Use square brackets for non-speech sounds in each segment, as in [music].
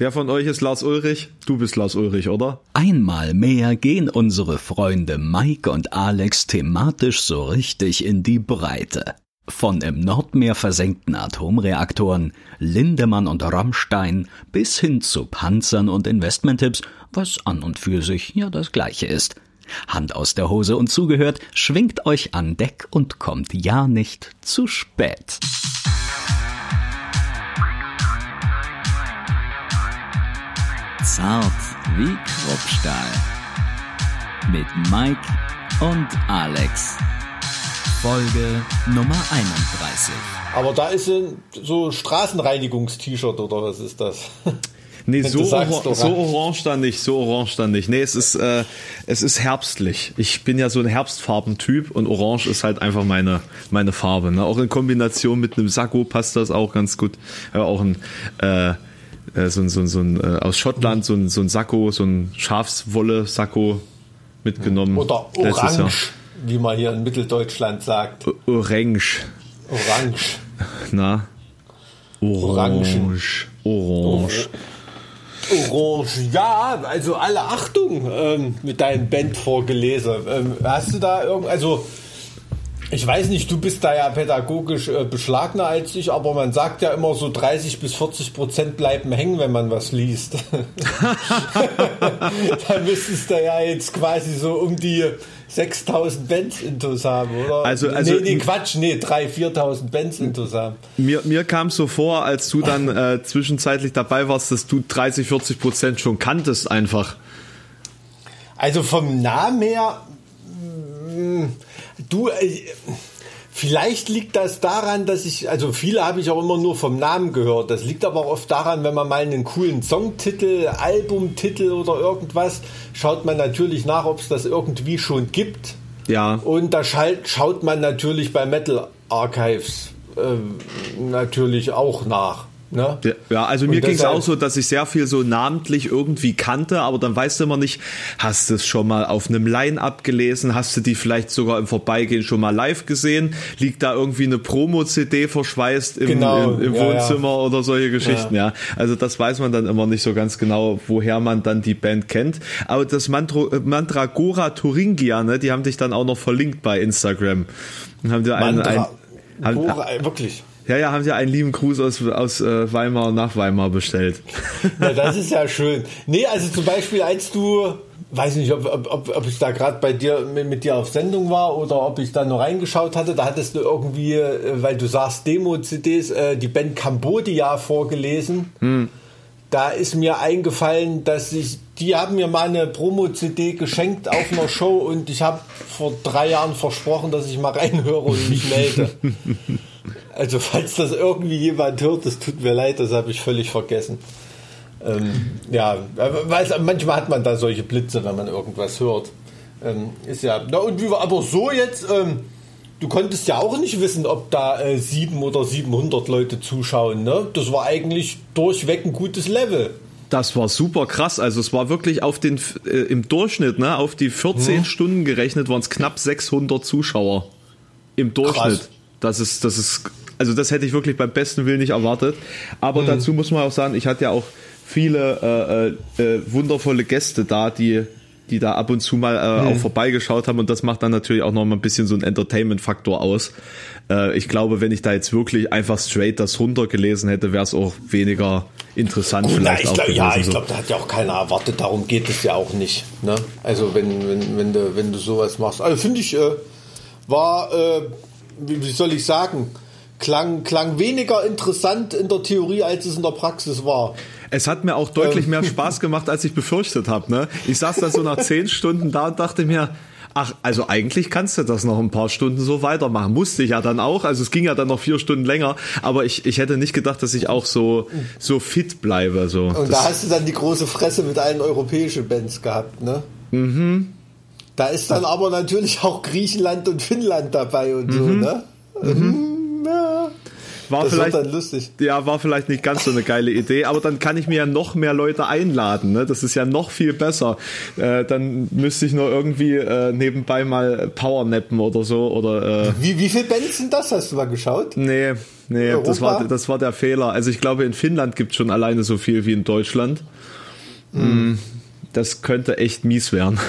Wer von euch ist Lars Ulrich? Du bist Lars Ulrich, oder? Einmal mehr gehen unsere Freunde Mike und Alex thematisch so richtig in die Breite. Von im Nordmeer versenkten Atomreaktoren, Lindemann und Rammstein bis hin zu Panzern und Investmenttipps, was an und für sich ja das gleiche ist. Hand aus der Hose und zugehört, schwingt euch an Deck und kommt ja nicht zu spät. Zart wie Kruppstahl. Mit Mike und Alex. Folge Nummer 31. Aber da ist ein so Straßenreinigungs-T-Shirt oder was ist das? [laughs] Nee, so, sagst, or so orange dann nicht, so orange dann nicht. Nee, es ist, äh, es ist herbstlich. Ich bin ja so ein Herbstfarbentyp und orange ist halt einfach meine, meine Farbe. Ne? Auch in Kombination mit einem Sakko passt das auch ganz gut. Aber auch ein, äh, äh, so, so, so ein äh, aus Schottland so ein, so ein Sakko, so ein Schafswolle-Sakko mitgenommen. Oder Orange, wie man hier in Mitteldeutschland sagt. O Orange. Orange. [laughs] Na? Orange. Orange. Orange. Ja, also alle Achtung ähm, mit deinem Band vorgelesen. Ähm, hast du da irgend, also ich weiß nicht, du bist da ja pädagogisch äh, beschlagener als ich, aber man sagt ja immer so 30 bis 40 Prozent bleiben hängen, wenn man was liest. [laughs] da müsstest du ja jetzt quasi so um die 6000 Bands intus haben, oder? Also, also nee, nee, Quatsch, nee, 3.000, 4.000 Bands intus haben. Mir, mir kam so vor, als du dann äh, zwischenzeitlich dabei warst, dass du 30, 40 Prozent schon kanntest einfach. Also vom Namen her, mh, mm, Du, äh, vielleicht liegt das daran, dass ich, also viele habe ich auch immer nur vom Namen gehört. Das liegt aber auch oft daran, wenn man mal einen coolen Songtitel, Albumtitel oder irgendwas, schaut man natürlich nach, ob es das irgendwie schon gibt. Ja. Und da schaut man natürlich bei Metal Archives äh, natürlich auch nach. Ne? Ja, also mir ging es auch so, dass ich sehr viel so namentlich irgendwie kannte, aber dann weißt du immer nicht, hast du es schon mal auf einem Line-Up gelesen, hast du die vielleicht sogar im Vorbeigehen schon mal live gesehen, liegt da irgendwie eine Promo-CD verschweißt im, genau. im, im ja, Wohnzimmer ja. oder solche Geschichten, ja. ja. Also das weiß man dann immer nicht so ganz genau, woher man dann die Band kennt. Aber das Mantro, Mandragora Thuringia, ne, die haben dich dann auch noch verlinkt bei Instagram. Und haben dir einen, Mantra ein, Gora, wirklich. Ja, ja, haben sie einen lieben Gruß aus, aus äh, Weimar nach Weimar bestellt. [laughs] Ja, das ist ja schön. Nee, also zum Beispiel, als du, weiß nicht, ob, ob, ob ich da gerade bei dir mit, mit, dir auf Sendung war oder ob ich da noch reingeschaut hatte, da hattest du irgendwie, äh, weil du sagst Demo-CDs, äh, die Band Cambodia vorgelesen. Hm. Da ist mir eingefallen, dass ich, die haben mir mal eine Promo-CD geschenkt auf einer Show und ich habe vor drei Jahren versprochen, dass ich mal reinhöre und mich melde. [laughs] Also falls das irgendwie jemand hört, das tut mir leid, das habe ich völlig vergessen. Ähm, ja, weiß, manchmal hat man da solche Blitze, wenn man irgendwas hört. Ähm, ist ja, na und wie war aber so jetzt, ähm, du konntest ja auch nicht wissen, ob da äh, 7 oder 700 Leute zuschauen, ne? Das war eigentlich durchweg ein gutes Level. Das war super krass. Also es war wirklich auf den äh, im Durchschnitt, ne, auf die 14 hm. Stunden gerechnet, waren es knapp 600 Zuschauer im Durchschnitt. Krass. Das ist das ist also das hätte ich wirklich beim besten Willen nicht erwartet. Aber mhm. dazu muss man auch sagen, ich hatte ja auch viele äh, äh, äh, wundervolle Gäste da, die die da ab und zu mal äh, mhm. auch vorbeigeschaut haben und das macht dann natürlich auch noch mal ein bisschen so ein Entertainment-Faktor aus. Äh, ich glaube, wenn ich da jetzt wirklich einfach straight das runtergelesen hätte, wäre es auch weniger interessant Gut, vielleicht na, auch glaub. Ja, ich glaube, da hat ja auch keiner erwartet. Darum geht es ja auch nicht. Ne? Also wenn, wenn, wenn, du, wenn du sowas machst. Also finde ich, äh, war, äh, wie, wie soll ich sagen, klang, klang weniger interessant in der Theorie, als es in der Praxis war. Es hat mir auch deutlich ähm. mehr Spaß gemacht, als ich befürchtet habe. Ne? Ich saß da so nach zehn Stunden da und dachte mir, ach, also eigentlich kannst du das noch ein paar Stunden so weitermachen. Musste ich ja dann auch. Also es ging ja dann noch vier Stunden länger. Aber ich, ich hätte nicht gedacht, dass ich auch so, so fit bleibe. So. Und das da hast du dann die große Fresse mit allen europäischen Bands gehabt, ne? Mhm. Da ist dann aber natürlich auch Griechenland und Finnland dabei und mhm. so, ne? Mhm. War das vielleicht, dann lustig. Ja, war vielleicht nicht ganz so eine geile Idee, aber dann kann ich mir ja noch mehr Leute einladen. Ne? Das ist ja noch viel besser. Äh, dann müsste ich nur irgendwie äh, nebenbei mal Powernappen oder so. Oder, äh, wie, wie viele Bands sind das? Hast du mal geschaut? Nee, nee, das war, das war der Fehler. Also ich glaube, in Finnland gibt es schon alleine so viel wie in Deutschland. Mhm. Das könnte echt mies werden. [laughs]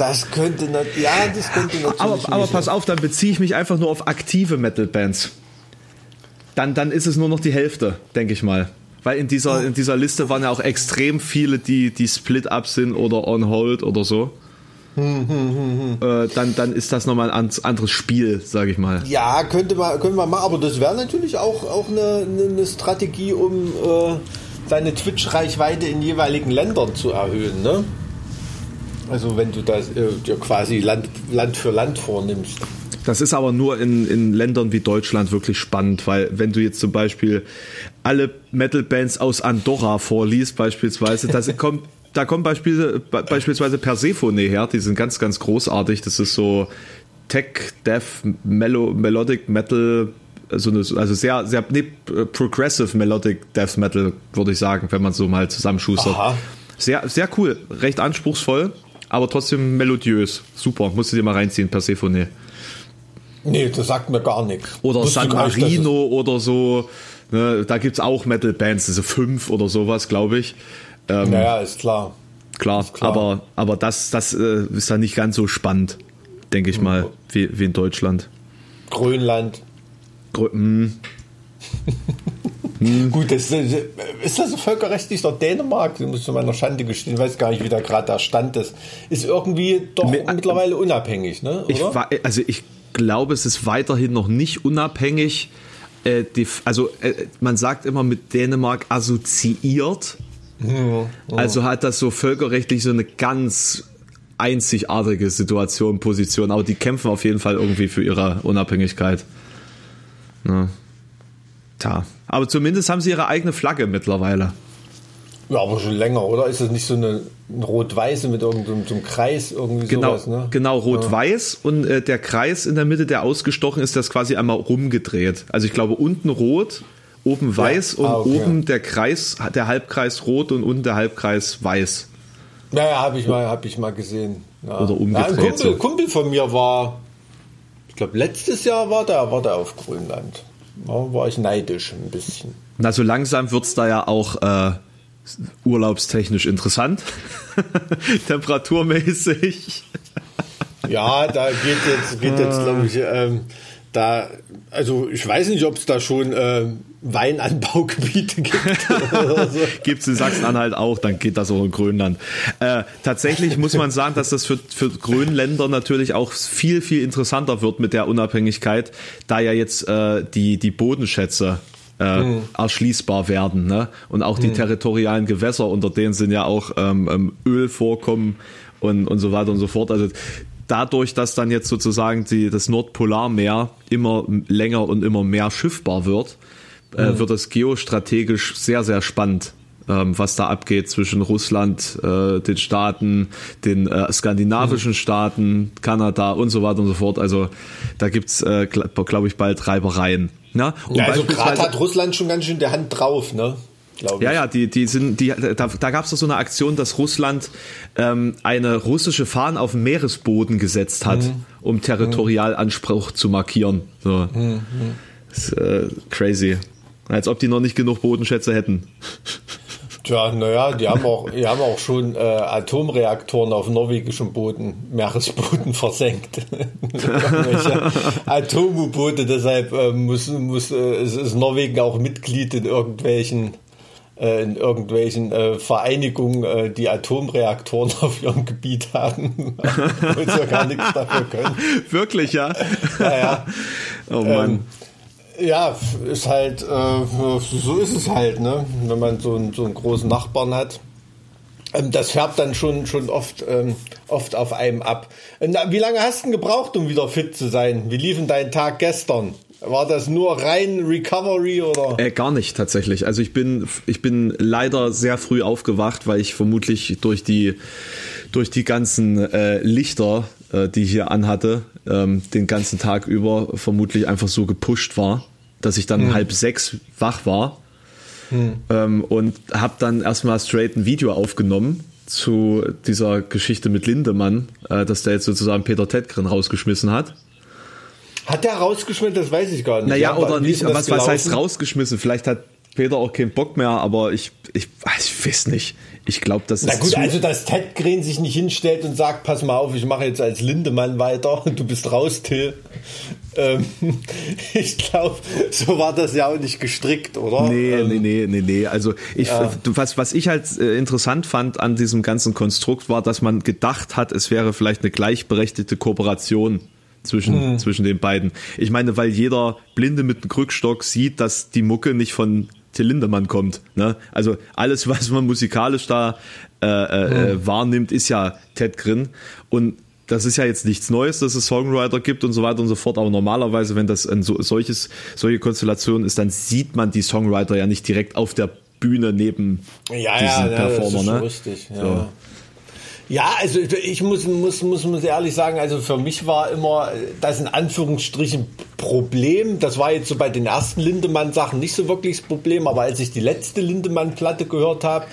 Das könnte, ja, das könnte natürlich. Aber, aber pass auf, dann beziehe ich mich einfach nur auf aktive Metal-Bands. Dann, dann ist es nur noch die Hälfte, denke ich mal. Weil in dieser, in dieser Liste waren ja auch extrem viele, die, die Split-Up sind oder on hold oder so. Hm, hm, hm, äh, dann, dann ist das nochmal ein anderes Spiel, sage ich mal. Ja, könnte man, können wir machen, aber das wäre natürlich auch, auch eine, eine Strategie, um äh, seine Twitch-Reichweite in jeweiligen Ländern zu erhöhen. Ne? Also wenn du das äh, quasi Land, Land für Land vornimmst. Das ist aber nur in, in Ländern wie Deutschland wirklich spannend, weil wenn du jetzt zum Beispiel alle Metal-Bands aus Andorra vorliest, beispielsweise, das [laughs] kommt, da kommt Beispiel, beispielsweise Persephone her, die sind ganz, ganz großartig. Das ist so Tech, Death, Melo, Melodic Metal, so eine, also sehr, sehr nee, Progressive Melodic Death Metal, würde ich sagen, wenn man so mal zusammenschustert. Aha. Sehr, sehr cool, recht anspruchsvoll aber trotzdem melodiös. Super, musst du dir mal reinziehen, Persephone. Nee, das sagt mir gar nichts. Oder Wusste San Marino oder so. Ne, da gibt es auch Metal-Bands, also fünf oder sowas, glaube ich. Ähm, naja, ist klar. Klar, ist klar. aber, aber das, das äh, ist dann nicht ganz so spannend, denke ich mal, wie, wie in Deutschland. Grönland. Grö mm. [laughs] Hm. Gut, das, ist das völkerrechtlich der Dänemark? Das muss zu meiner Schande gestehen, ich weiß gar nicht, wie da gerade der Stand ist. Ist irgendwie doch Mit, mittlerweile unabhängig, ne? Ich also ich glaube, es ist weiterhin noch nicht unabhängig. Äh, die, also äh, man sagt immer mit Dänemark assoziiert. Ja, ja. Also hat das so völkerrechtlich so eine ganz einzigartige Situation, Position, aber die kämpfen auf jeden Fall irgendwie für ihre Unabhängigkeit. Ne? Tja, aber zumindest haben sie ihre eigene Flagge mittlerweile. Ja, aber schon länger, oder? Ist das nicht so eine, rot-weiße mit irgendeinem so Kreis irgendwie genau, sowas, ne? Genau, rot-weiß ja. und äh, der Kreis in der Mitte, der ausgestochen ist, das quasi einmal rumgedreht. Also ich glaube unten rot, oben weiß ja. ah, und okay. oben der Kreis, der Halbkreis rot und unten der Halbkreis weiß. Ja, ja, habe ich mal, habe ich mal gesehen. Ja. Oder umgedreht. Ja, ein Kumpel, so. Kumpel von mir war, ich glaube letztes Jahr war der, war der auf Grönland war ich neidisch ein bisschen. Na, so langsam wird es da ja auch äh, urlaubstechnisch interessant. [laughs] Temperaturmäßig. ja, da geht jetzt, geht jetzt glaube ich, ähm, da, also ich weiß nicht, ob es da schon äh, Weinanbaugebiete gibt. [laughs] so. gibt es in Sachsen-Anhalt auch, dann geht das auch in Grönland. Äh, tatsächlich muss man sagen, dass das für, für Grönländer natürlich auch viel, viel interessanter wird mit der Unabhängigkeit, da ja jetzt äh, die, die Bodenschätze äh, mhm. erschließbar werden. Ne? Und auch die mhm. territorialen Gewässer, unter denen sind ja auch ähm, ähm Ölvorkommen und, und so weiter und so fort. Also dadurch, dass dann jetzt sozusagen die, das Nordpolarmeer immer länger und immer mehr schiffbar wird, äh, mhm. wird es geostrategisch sehr, sehr spannend ähm, was da abgeht zwischen Russland, äh, den Staaten, den äh, skandinavischen mhm. Staaten, Kanada und so weiter und so fort. Also da gibt's, äh, glaube glaub ich, bald Reibereien. Ja, ja also gerade hat Russland schon ganz schön der Hand drauf, ne? Ja, ja, die, die sind, die, da, da gab es doch so eine Aktion, dass Russland ähm, eine russische Fahne auf den Meeresboden gesetzt hat, mhm. um Territorialanspruch mhm. zu markieren. So. Mhm. Das ist, äh, crazy. Als ob die noch nicht genug Bodenschätze hätten. Tja, naja, die haben auch, die haben auch schon äh, Atomreaktoren auf norwegischem Boden, Meeresboden [laughs] versenkt. Atom-U-Boote, deshalb äh, muss, muss, äh, ist Norwegen auch Mitglied in irgendwelchen äh, in irgendwelchen äh, Vereinigungen, äh, die Atomreaktoren [laughs] auf ihrem Gebiet haben, und ja gar nichts dafür können. [laughs] Wirklich, ja? Ja, ja. Oh Mann. Ähm, ja, ist halt, äh, so ist es halt, ne? wenn man so einen, so einen großen Nachbarn hat. Ähm, das färbt dann schon, schon oft, ähm, oft auf einem ab. wie lange hast du gebraucht, um wieder fit zu sein? Wie lief denn dein Tag gestern? War das nur rein Recovery oder? Äh, gar nicht tatsächlich. Also ich bin, ich bin leider sehr früh aufgewacht, weil ich vermutlich durch die, durch die ganzen äh, Lichter, äh, die ich hier anhatte, ähm, den ganzen Tag über vermutlich einfach so gepusht war dass ich dann hm. halb sechs wach war hm. ähm, und habe dann erstmal straight ein Video aufgenommen zu dieser Geschichte mit Lindemann, äh, dass der jetzt sozusagen Peter Tedgren rausgeschmissen hat. Hat der rausgeschmissen? Das weiß ich gar nicht. Naja, oder nicht. Was, was heißt rausgeschmissen? Vielleicht hat Peter auch keinen Bock mehr, aber ich, ich, ich weiß nicht. Ich glaube, das ist. Na gut, also dass Ted Green sich nicht hinstellt und sagt, pass mal auf, ich mache jetzt als Lindemann weiter, [laughs] du bist raus, Till. Ähm, [laughs] ich glaube, so war das ja auch nicht gestrickt, oder? Nee, ähm, nee, nee, nee, nee. Also ich, ja. was, was ich halt äh, interessant fand an diesem ganzen Konstrukt war, dass man gedacht hat, es wäre vielleicht eine gleichberechtigte Kooperation zwischen, hm. zwischen den beiden. Ich meine, weil jeder Blinde mit einem Krückstock sieht, dass die Mucke nicht von Till Lindemann kommt. Ne? Also alles, was man musikalisch da äh, äh, hm. wahrnimmt, ist ja Ted Grin. Und das ist ja jetzt nichts Neues, dass es Songwriter gibt und so weiter und so fort. Aber normalerweise, wenn das ein so, solches, solche Konstellation ist, dann sieht man die Songwriter ja nicht direkt auf der Bühne neben ja, diesen ja, Performer. Ja, das ist ne? richtig. Ja. So. Ja, also ich muss, muss, muss, muss ehrlich sagen, also für mich war immer das in Anführungsstrichen Problem. Das war jetzt so bei den ersten Lindemann-Sachen nicht so wirklich das Problem, aber als ich die letzte Lindemann-Platte gehört habe,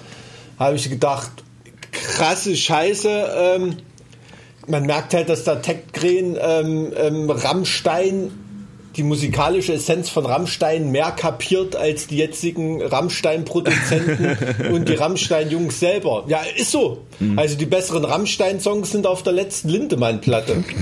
habe ich gedacht, krasse Scheiße. Ähm, man merkt halt, dass der Tech-Gren ähm, ähm, Rammstein die musikalische Essenz von Rammstein mehr kapiert als die jetzigen Rammstein-Produzenten [laughs] und die Rammstein-Jungs selber. Ja, ist so. Mhm. Also die besseren Rammstein-Songs sind auf der letzten Lindemann-Platte. [laughs]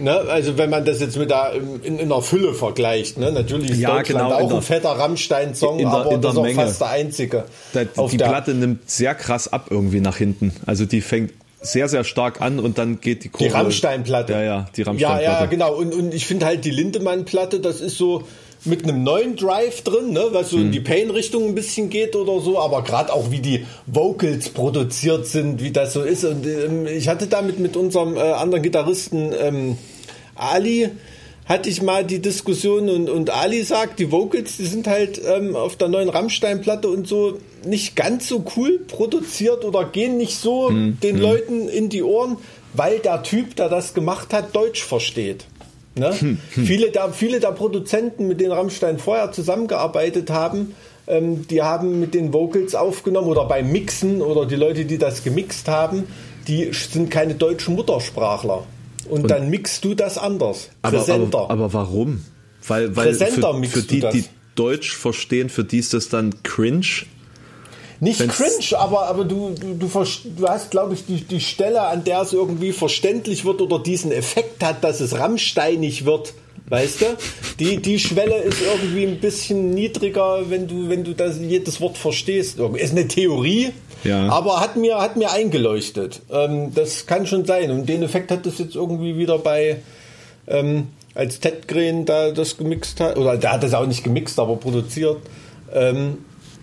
Ne? Also wenn man das jetzt mit der in, in der Fülle vergleicht, ne? natürlich ist ja, Deutschland genau, auch der, ein fetter Rammstein-Song, aber das ist auch Menge. fast der einzige. Da, die Platte nimmt sehr krass ab irgendwie nach hinten. Also die fängt sehr, sehr stark an und dann geht die Kurve. Die Rammstein-Platte. Ja, ja, die Rammstein-Platte. Ja, ja, genau. Und, und ich finde halt die Lindemann-Platte, das ist so mit einem neuen Drive drin, ne, was so hm. in die Pain-Richtung ein bisschen geht oder so, aber gerade auch wie die Vocals produziert sind, wie das so ist. Und ähm, ich hatte damit mit unserem äh, anderen Gitarristen ähm, Ali hatte ich mal die Diskussion und, und Ali sagt, die Vocals, die sind halt ähm, auf der neuen Rammstein-Platte und so nicht ganz so cool produziert oder gehen nicht so hm, den hm. Leuten in die Ohren, weil der Typ, der das gemacht hat, Deutsch versteht. Ne? Hm, hm. viele, der, viele der Produzenten, mit denen Rammstein vorher zusammengearbeitet haben, ähm, die haben mit den Vocals aufgenommen oder beim Mixen oder die Leute, die das gemixt haben, die sind keine deutschen Muttersprachler. Und, und, dann mixt du das anders. Aber, aber, aber, warum? Weil, weil für, für die, die Deutsch verstehen, für die ist das dann cringe. Nicht Wenn's cringe, aber, aber du, du, du, du hast, glaube ich, die, die Stelle, an der es irgendwie verständlich wird oder diesen Effekt hat, dass es rammsteinig wird. Weißt du? Die, die Schwelle ist irgendwie ein bisschen niedriger, wenn du, wenn du das, jedes Wort verstehst. Ist eine Theorie, ja. aber hat mir, hat mir eingeleuchtet. Ähm, das kann schon sein. Und den Effekt hat das jetzt irgendwie wieder bei, ähm, als Ted Green da das gemixt hat, oder der hat das auch nicht gemixt, aber produziert, ähm,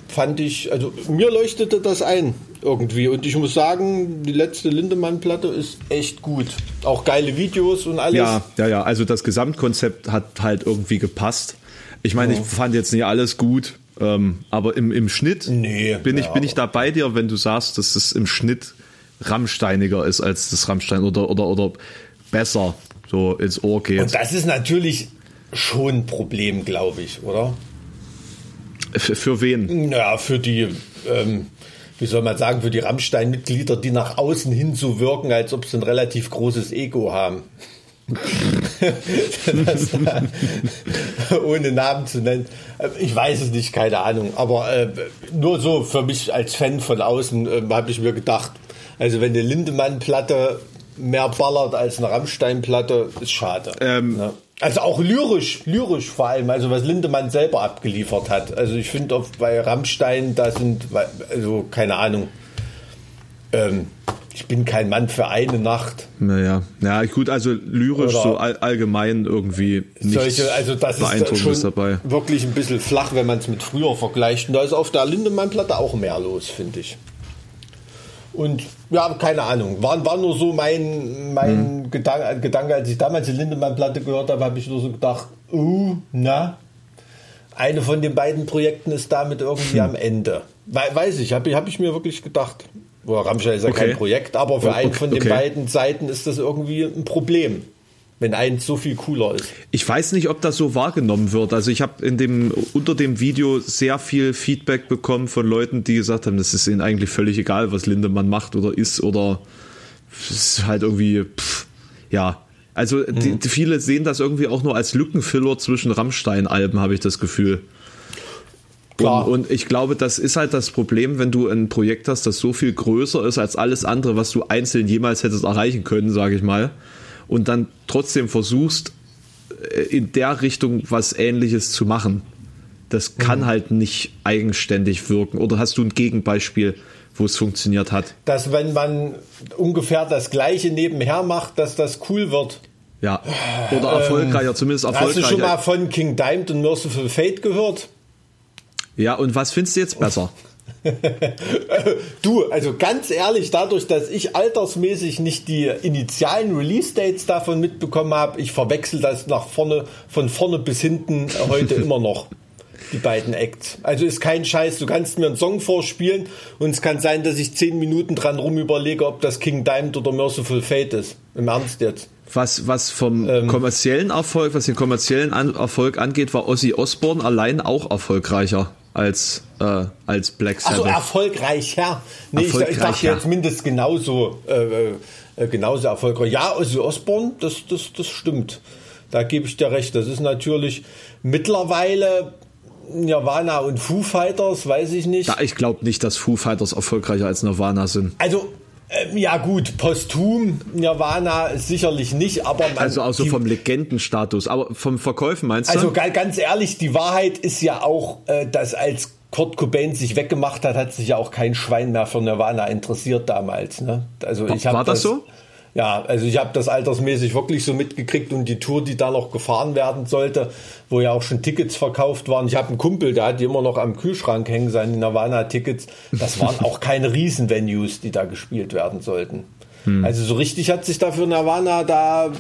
fand ich, also mir leuchtete das ein irgendwie. Und ich muss sagen, die letzte Lindemann-Platte ist echt gut. Auch geile Videos und alles. Ja, ja, ja. Also das Gesamtkonzept hat halt irgendwie gepasst. Ich meine, ja. ich fand jetzt nicht alles gut, ähm, aber im, im Schnitt nee, bin, ich, ja, bin ich da bei dir, wenn du sagst, dass es im Schnitt rammsteiniger ist als das Rammstein oder, oder, oder besser so ins Ohr geht. Und das ist natürlich schon ein Problem, glaube ich, oder? Für, für wen? Ja, für die ähm, wie soll man sagen, für die Rammstein-Mitglieder, die nach außen hin so wirken, als ob sie ein relativ großes Ego haben. Das, [laughs] ohne Namen zu nennen. Ich weiß es nicht, keine Ahnung. Aber äh, nur so für mich als Fan von außen äh, habe ich mir gedacht, also wenn eine Lindemann-Platte mehr ballert als eine Rammstein-Platte, ist schade. Ähm, ja. Also auch lyrisch, lyrisch vor allem, also was Lindemann selber abgeliefert hat. Also ich finde bei Rammstein, da sind, also keine Ahnung, ähm, ich bin kein Mann für eine Nacht. Naja, ja, gut, also lyrisch Oder so all, allgemein irgendwie nicht also das ist schon dabei. wirklich ein bisschen flach, wenn man es mit früher vergleicht. Und da ist auf der Lindemann-Platte auch mehr los, finde ich. Und ja, keine Ahnung. War, war nur so mein, mein hm. Gedanke, Gedanke, als ich damals die Lindemann-Platte gehört habe, habe ich nur so gedacht, uh, na, eine von den beiden Projekten ist damit irgendwie hm. am Ende. We weiß ich, habe hab ich mir wirklich gedacht. Boah, Rammstein ist ja okay. kein Projekt, aber für okay. einen von den okay. beiden Seiten ist das irgendwie ein Problem. wenn eins so viel cooler ist. Ich weiß nicht, ob das so wahrgenommen wird. Also ich habe in dem unter dem Video sehr viel Feedback bekommen von Leuten, die gesagt haben, das ist ihnen eigentlich völlig egal, was Lindemann macht oder ist oder es ist halt irgendwie pff, ja. Also die, die viele sehen das irgendwie auch nur als Lückenfiller zwischen Rammstein-Alben, habe ich das Gefühl. Klar. Und, und ich glaube, das ist halt das Problem, wenn du ein Projekt hast, das so viel größer ist als alles andere, was du einzeln jemals hättest erreichen können, sage ich mal, und dann trotzdem versuchst, äh, in der Richtung was Ähnliches zu machen. Das kann halt nicht eigenständig wirken. Oder hast du ein Gegenbeispiel, wo es funktioniert hat? Dass wenn man ungefähr das gleiche nebenher macht, dass das cool wird. Ja. Oder erfolgreicher, zumindest Hast du erfolgreicher. schon mal von King Diamond und Merciful Fate gehört? Ja, und was findest du jetzt besser? [laughs] Du, also ganz ehrlich, dadurch, dass ich altersmäßig nicht die initialen Release-Dates davon mitbekommen habe, ich verwechsel das nach vorne, von vorne bis hinten heute [laughs] immer noch. Die beiden Acts. Also ist kein Scheiß. Du kannst mir einen Song vorspielen und es kann sein, dass ich zehn Minuten dran rum überlege, ob das King Diamond oder Merciful Fate ist. Im Ernst jetzt. Was, was vom kommerziellen Erfolg, was den kommerziellen An Erfolg angeht, war Ozzy Osbourne allein auch erfolgreicher als, äh, als Black Also Sabbath. erfolgreicher. Nee, ich, ich dachte Erfolgreicher. jetzt mindestens genauso, äh, äh, genauso erfolgreich. Ja, Ozzy Osbourne, das, das, das stimmt. Da gebe ich dir recht. Das ist natürlich mittlerweile Nirvana und Foo Fighters, weiß ich nicht. ja, ich glaube nicht, dass Foo Fighters erfolgreicher als Nirvana sind. Also, ähm, ja gut, posthum Nirvana sicherlich nicht, aber man, Also auch so die, vom Legendenstatus. Aber vom Verkäufen meinst du? Also ga- ganz ehrlich, die Wahrheit ist ja auch, äh, dass als Kurt Cobain sich weggemacht hat, hat sich ja auch kein Schwein mehr für Nirvana interessiert damals. Ne? Also ich hab war das so? Ja, also ich habe das altersmäßig wirklich so mitgekriegt und die Tour, die da noch gefahren werden sollte, wo ja auch schon Tickets verkauft waren. Ich habe einen Kumpel, der hat die immer noch am Kühlschrank hängen, seine Nirvana-Tickets. Das waren [laughs] auch keine Riesen-Venues, die da gespielt werden sollten. Hm. Also so richtig hat sich dafür Nirvana da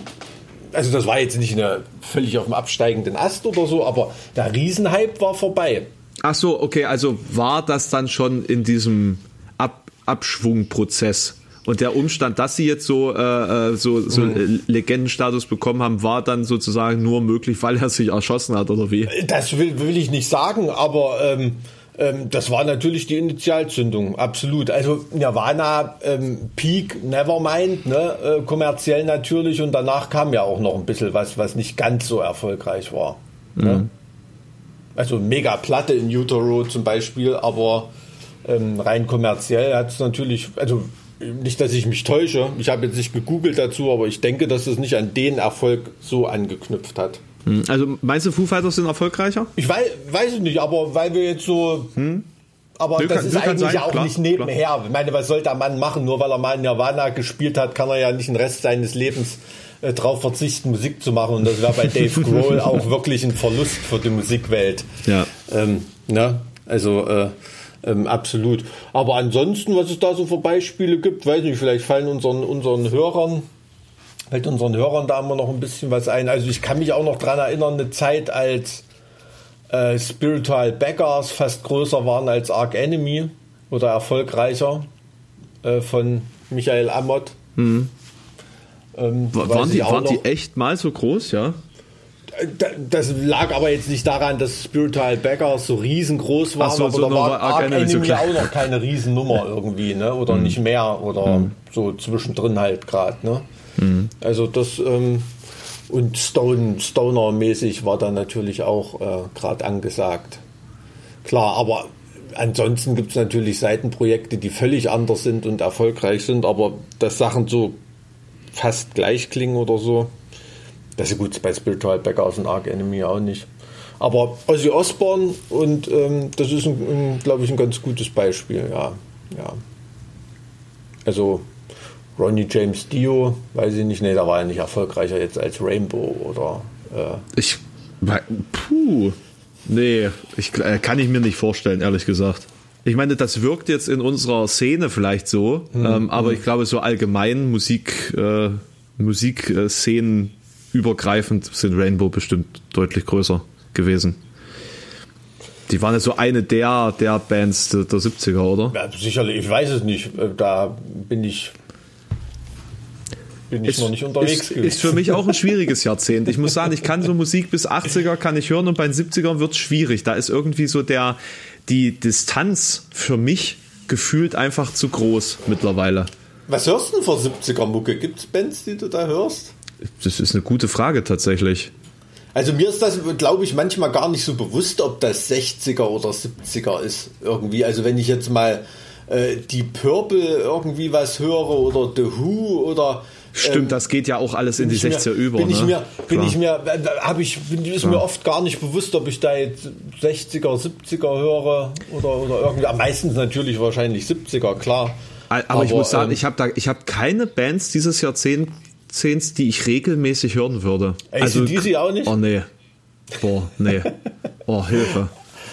also das war jetzt nicht eine völlig auf dem absteigenden Ast oder so, aber der Riesenhype war vorbei. Ach so, okay, also war das dann schon in diesem Ab Abschwungprozess? Und der Umstand, dass sie jetzt so, äh, äh, so, so Mhm. Legendenstatus bekommen haben, war dann sozusagen nur möglich, weil er sich erschossen hat, oder wie? Das will, will ich nicht sagen, aber ähm, ähm, das war natürlich die Initialzündung, absolut. Also Nirvana, ähm, Peak, Nevermind, ne, äh, kommerziell natürlich und danach kam ja auch noch ein bisschen was, was nicht ganz so erfolgreich war. Ne? Also mega Platte in Utero zum Beispiel, aber ähm, rein kommerziell hat es natürlich, also nicht, dass ich mich täusche, ich habe jetzt nicht gegoogelt dazu, aber ich denke, dass es nicht an den Erfolg so angeknüpft hat. Hm, Also meinst du, Foo Fighters sind erfolgreicher? Ich weiß, weiß es nicht, aber weil wir jetzt so. Aber Nö, das kann- ist eigentlich sein, ja auch klar, nicht nebenher. Ich meine, was soll der Mann machen? Nur weil er mal in Nirvana gespielt hat, kann er ja nicht den Rest seines Lebens äh, drauf verzichten, Musik zu machen. Und das wäre bei Dave [laughs] Grohl auch wirklich ein Verlust für die Musikwelt. Ja. Ähm, ne? Also äh, ähm, absolut. Aber ansonsten, was es da so für Beispiele gibt, weiß nicht, vielleicht fallen unseren, unseren Hörern, fällt unseren Hörern da immer noch ein bisschen was ein. Also ich kann mich auch noch dran erinnern, eine Zeit, als äh, Spiritual Beggars fast größer waren als Arc Enemy oder erfolgreicher äh, von Michael Amott. Ähm, Wa- weiß Waren, die, waren die echt mal so groß, ja? Da- Das lag aber jetzt nicht daran, dass Spiritual Beggars so riesengroß waren, so, aber so da war Arc Enemy so auch noch keine Riesennummer irgendwie, ne? Oder nicht mehr oder so zwischendrin halt gerade, ne? Also das ähm, und Stone, Stoner-mäßig war da natürlich auch äh, gerade angesagt. Klar, aber ansonsten gibt es natürlich Seitenprojekte, die völlig anders sind und erfolgreich sind, aber dass Sachen so fast gleich klingen oder so, das ist gut bei Spiritual Beggars und Arc Enemy auch nicht. Aber Ozzy Osbourne und ähm, das ist, glaube ich, ein ganz gutes Beispiel, ja. ja. Also Ronnie James Dio, weiß ich nicht, nee, da war er nicht erfolgreicher jetzt als Rainbow oder äh, Ich. Puh. Nee, ich, äh, kann ich mir nicht vorstellen, ehrlich gesagt. Ich meine, das wirkt jetzt in unserer Szene vielleicht so, ähm, aber ich glaube, so allgemein Musik, äh, Musikszenen übergreifend sind Rainbow bestimmt deutlich größer gewesen. Die waren ja so eine der, der Bands der, der 70er, oder? ja, sicherlich, ich weiß es nicht, äh, da bin ich bin ich ist, noch nicht unterwegs ist, gewesen. Ist für mich auch ein schwieriges Jahrzehnt. Ich muss sagen, ich kann so Musik bis 80er kann ich hören und bei den 70ern wird es schwierig. Da ist irgendwie so der, die Distanz für mich gefühlt einfach zu groß mittlerweile. Was hörst du denn für 70er Mucke? Gibt es Bands, die du da hörst? Das ist eine gute Frage tatsächlich. Also mir ist das, glaube ich, manchmal gar nicht so bewusst, ob das 60er oder 70er ist irgendwie. Also wenn ich jetzt mal äh, die Purple irgendwie was höre oder The Who oder Stimmt, ähm, das geht ja auch alles in die 60er mir, über. Bin ne? ich mir, bin ich mir, habe ich, bin, ist Klar. mir oft gar nicht bewusst, ob ich da jetzt 60er, 70er höre oder, oder irgendwie. Meistens natürlich wahrscheinlich 70er, klar. Aber, aber ich muss sagen, ähm, ich habe habe keine Bands dieses Jahrzehnt, die ich regelmäßig hören würde. Also DC auch nicht? Oh nee. Boah, nee. [laughs] Oh, Hilfe.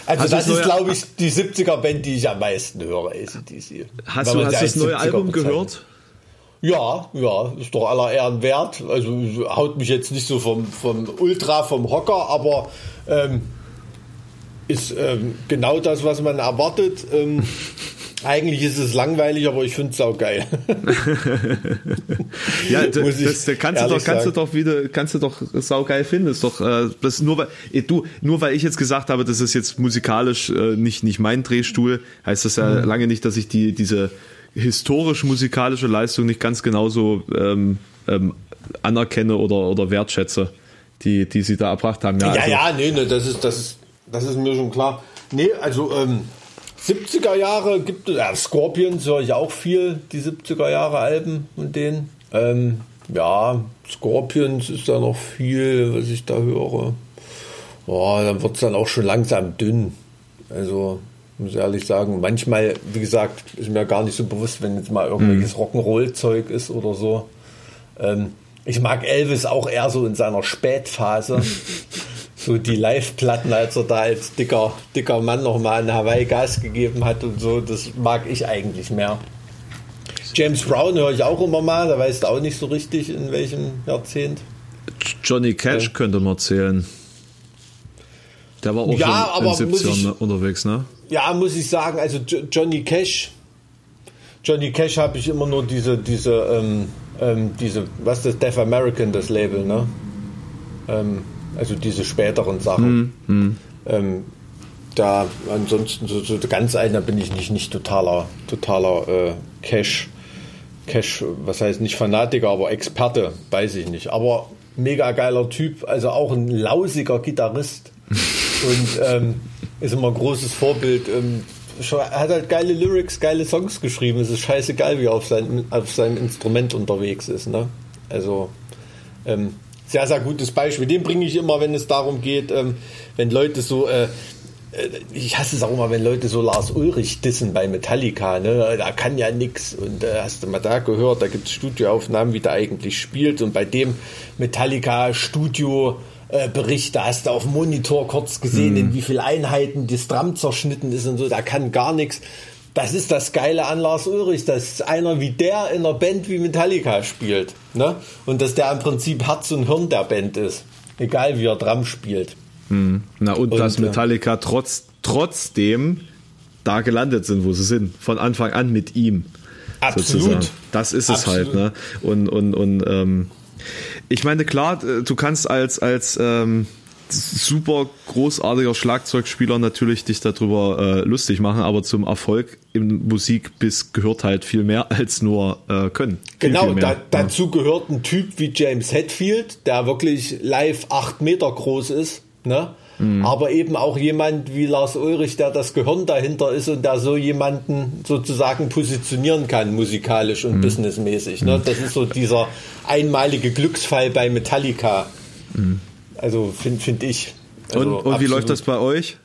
Also hast das ist, glaube ich, die 70er-Band, die ich am meisten höre, ACDC. Hast du hast das neue Album bezeichnet. gehört? Ja, ja, ist doch aller Ehren wert. Also haut mich jetzt nicht so vom, vom Ultra vom Hocker, aber ähm, ist ähm, genau das, was man erwartet. Ähm, [laughs] eigentlich ist es langweilig, aber ich finde es auch geil. [laughs] ja, das, das, das kannst du doch, kannst du doch wieder, kannst du doch saugeil finden. Ist doch, äh, das nur weil du, nur weil ich jetzt gesagt habe, das ist jetzt musikalisch äh, nicht nicht mein Drehstuhl, heißt das ja mhm. lange nicht, dass ich die diese historisch-musikalische Leistung nicht ganz genauso ähm, ähm, anerkenne oder, oder wertschätze, die, die sie da erbracht haben. Ja, ja, also, ja nee, nee, das ist, das ist, das ist mir schon klar. Nee, also ähm, 70er Jahre gibt es, ja, Scorpions höre ich auch viel, die 70er Jahre Alben und denen. Ähm, ja, Scorpions ist da noch viel, was ich da höre. Boah, dann wird es dann auch schon langsam dünn. Also muss ehrlich sagen. Manchmal, wie gesagt, ist mir gar nicht so bewusst, wenn jetzt mal irgendwelches mhm. Rock'n'Roll-Zeug ist oder so. Ähm, ich mag Elvis auch eher so in seiner Spätphase. [laughs] so die Live-Platten, als er da als dicker, dicker Mann nochmal in Hawaii Gas gegeben hat und so, das mag ich eigentlich mehr. James Brown höre ich auch immer mal, da weißt du auch nicht so richtig, in welchem Jahrzehnt. Johnny Cash äh, könnte man zählen. Der war auch ja, schon in den 70ern unterwegs, ne? ja, muss ich sagen, also Johnny Cash, Johnny Cash habe ich immer nur diese, diese, ähm, ähm, diese, was ist das, Deaf American, das Label, ne? Ähm, also diese späteren Sachen. Mm, mm. da ansonsten so, so ganz alter bin ich nicht, nicht totaler, totaler äh, Cash, Cash, was heißt nicht Fanatiker, aber Experte, weiß ich nicht. Aber mega geiler Typ, also auch ein lausiger Gitarrist. [laughs] Und ähm, ist immer ein großes Vorbild. Ähm, er hat halt geile Lyrics, geile Songs geschrieben. Es ist scheißegal, wie er auf, sein, auf seinem Instrument unterwegs ist. Ne? Also ähm, sehr, sehr gutes Beispiel. Den bringe ich immer, wenn es darum geht, ähm, wenn Leute so, äh, äh, ich hasse es auch immer, wenn Leute so Lars Ulrich dissen bei Metallica, ne? da kann ja nix. Und äh, hast du mal da gehört, da gibt es Studioaufnahmen, wie der eigentlich spielt. Und bei dem Metallica-Studio äh, Bericht, da hast du auf dem Monitor kurz gesehen, mhm. in wie viel Einheiten das Drum zerschnitten ist und so, da kann gar nichts. Das ist das Geile an Lars Ulrich, dass einer wie der in einer Band wie Metallica spielt. Ne? Und dass der im Prinzip Herz und Hirn der Band ist. Egal wie er Drum spielt. Mhm. Na und, und dass äh, Metallica trotz, trotzdem da gelandet sind, wo sie sind. Von Anfang an mit ihm. Absolut. Sozusagen. Das ist es halt, Absolut. halt. Ne? Und, und, und ähm, ich meine, klar, äh, du kannst als, als ähm, super großartiger Schlagzeugspieler natürlich dich darüber äh, lustig machen, aber zum Erfolg im Musikbiss gehört halt viel mehr [laughs] als nur äh, können. Viel, genau, viel da, dazu gehört ein Typ wie James Hetfield, der wirklich live acht Meter groß ist, ne? Mhm. Aber eben auch jemand wie Lars Ulrich, der das Gehirn dahinter ist und der so jemanden sozusagen positionieren kann, musikalisch und mhm. businessmäßig. Ne? Das ist so dieser einmalige Glücksfall bei Metallica. Mhm. Also finde find ich. Also und, und wie läuft das bei euch?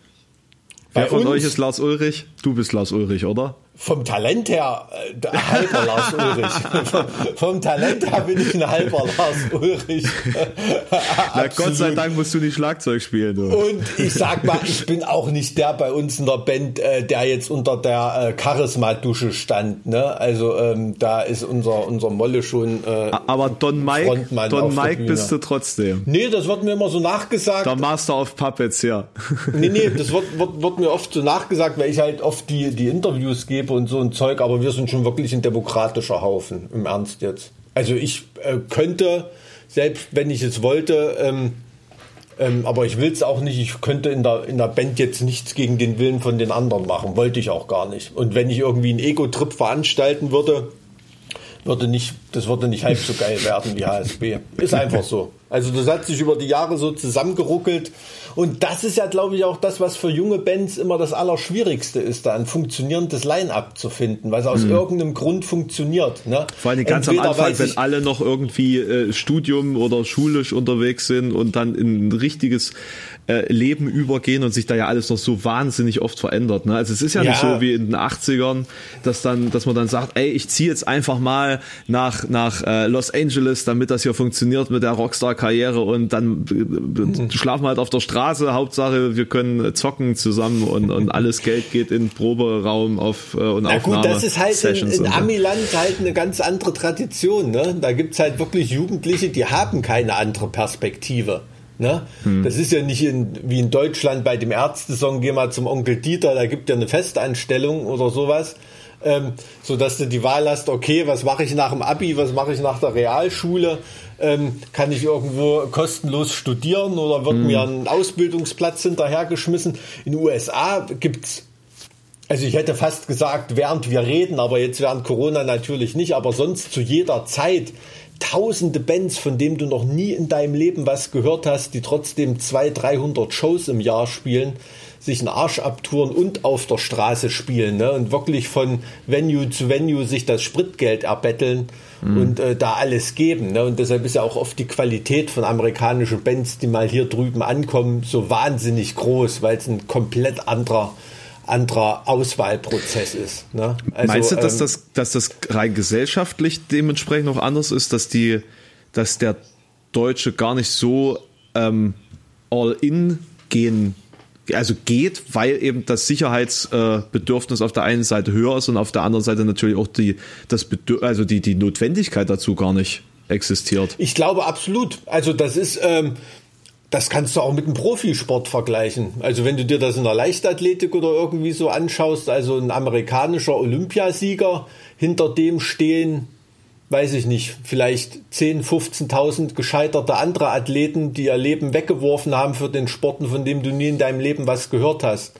Wer bei von uns? euch ist Lars Ulrich? Du bist Lars Ulrich, oder? vom Talent her äh, halber Lars [laughs] Ulrich. vom, vom, Talent her bin ich ein halber Lars Ulrich. [laughs] Na Gott sei Dank musst du nicht Schlagzeug spielen. Du. Und ich sag mal, ich bin auch nicht der bei uns in der Band, äh, der jetzt unter der äh, Charisma-Dusche stand. Ne? Also ähm, da ist unser, unser Molle schon äh, Aber Don Mike, Frontmann Don Mike bist du trotzdem. Nee, das wird mir immer so nachgesagt. Der Master of Puppets, ja. nee, nee, das wird, wird, wird mir oft so nachgesagt, weil ich halt oft die, die Interviews gebe und so ein Zeug, aber wir sind schon wirklich ein demokratischer Haufen, im Ernst jetzt. Also ich äh, könnte, selbst wenn ich es wollte, ähm, ähm, aber ich will es auch nicht. Ich könnte in der, in der Band jetzt nichts gegen den Willen von den anderen machen. Wollte ich auch gar nicht. Und wenn ich irgendwie einen Ego-Trip veranstalten würde, würde nicht, das würde nicht halb so geil werden wie HSB. Ist einfach so. Also das hat sich über die Jahre so zusammengeruckelt. Und das ist ja, glaube ich, auch das, was für junge Bands immer das Allerschwierigste ist, da ein funktionierendes Line-up zu finden, weil es aus mhm. irgendeinem Grund funktioniert. Ne? Vor allem ganz Entweder am Anfang, wenn alle noch irgendwie äh, Studium oder schulisch unterwegs sind und dann in ein richtiges äh, Leben übergehen und sich da ja alles noch so wahnsinnig oft verändert. Ne? Also es ist ja, ja, nicht so wie in den 80ern, dass dann, dass man dann sagt, ey, ich ziehe jetzt einfach mal nach, nach äh, Los Angeles, damit das hier funktioniert mit der Rockstar-Karriere und dann mhm. schlafen wir halt auf der Straße. Hauptsache, wir können zocken zusammen und, und alles Geld geht in Proberaum auf äh, und Na Aufnahme gut, das ist halt Sessions in, in Amiland halt eine ganz andere Tradition. Ne? Da gibt's halt wirklich Jugendliche, die haben keine andere Perspektive. Ne? Hm. Das ist ja nicht in, wie in Deutschland bei dem Ärztesong, geh mal zum Onkel Dieter, da gibt ja eine Festanstellung oder sowas. Ähm, so dass du die Wahl hast, okay, was mache ich nach dem Abi, was mache ich nach der Realschule, ähm, kann ich irgendwo kostenlos studieren oder wird hm. mir ein Ausbildungsplatz hinterhergeschmissen. In den USA gibt's also ich hätte fast gesagt, während wir reden, aber jetzt während Corona natürlich nicht, aber sonst zu jeder Zeit tausende Bands, von denen du noch nie in deinem Leben was gehört hast, die trotzdem 200, 300 Shows im Jahr spielen, sich einen Arsch abtouren und auf der Straße spielen ne? und wirklich von Venue zu Venue sich das Spritgeld erbetteln mhm. und äh, da alles geben. Ne? Und deshalb ist ja auch oft die Qualität von amerikanischen Bands, die mal hier drüben ankommen, so wahnsinnig groß, weil es ein komplett anderer anderer Auswahlprozess ist. Ne? Also, Meinst du, dass, ähm, das, dass das rein gesellschaftlich dementsprechend noch anders ist, dass die, dass der Deutsche gar nicht so ähm, all in gehen also geht, weil eben das Sicherheitsbedürfnis auf der einen Seite höher ist und auf der anderen Seite natürlich auch die, das Bedür also die, die Notwendigkeit dazu gar nicht existiert. Ich glaube absolut. Also das ist, ähm, das kannst du auch mit einem Profisport vergleichen. Also wenn du dir das in der Leichtathletik oder irgendwie so anschaust, also ein amerikanischer Olympiasieger, hinter dem stehen, weiß ich nicht, vielleicht 10, 15.000 gescheiterte andere Athleten, die ihr Leben weggeworfen haben für den Sporten, von dem du nie in deinem Leben was gehört hast.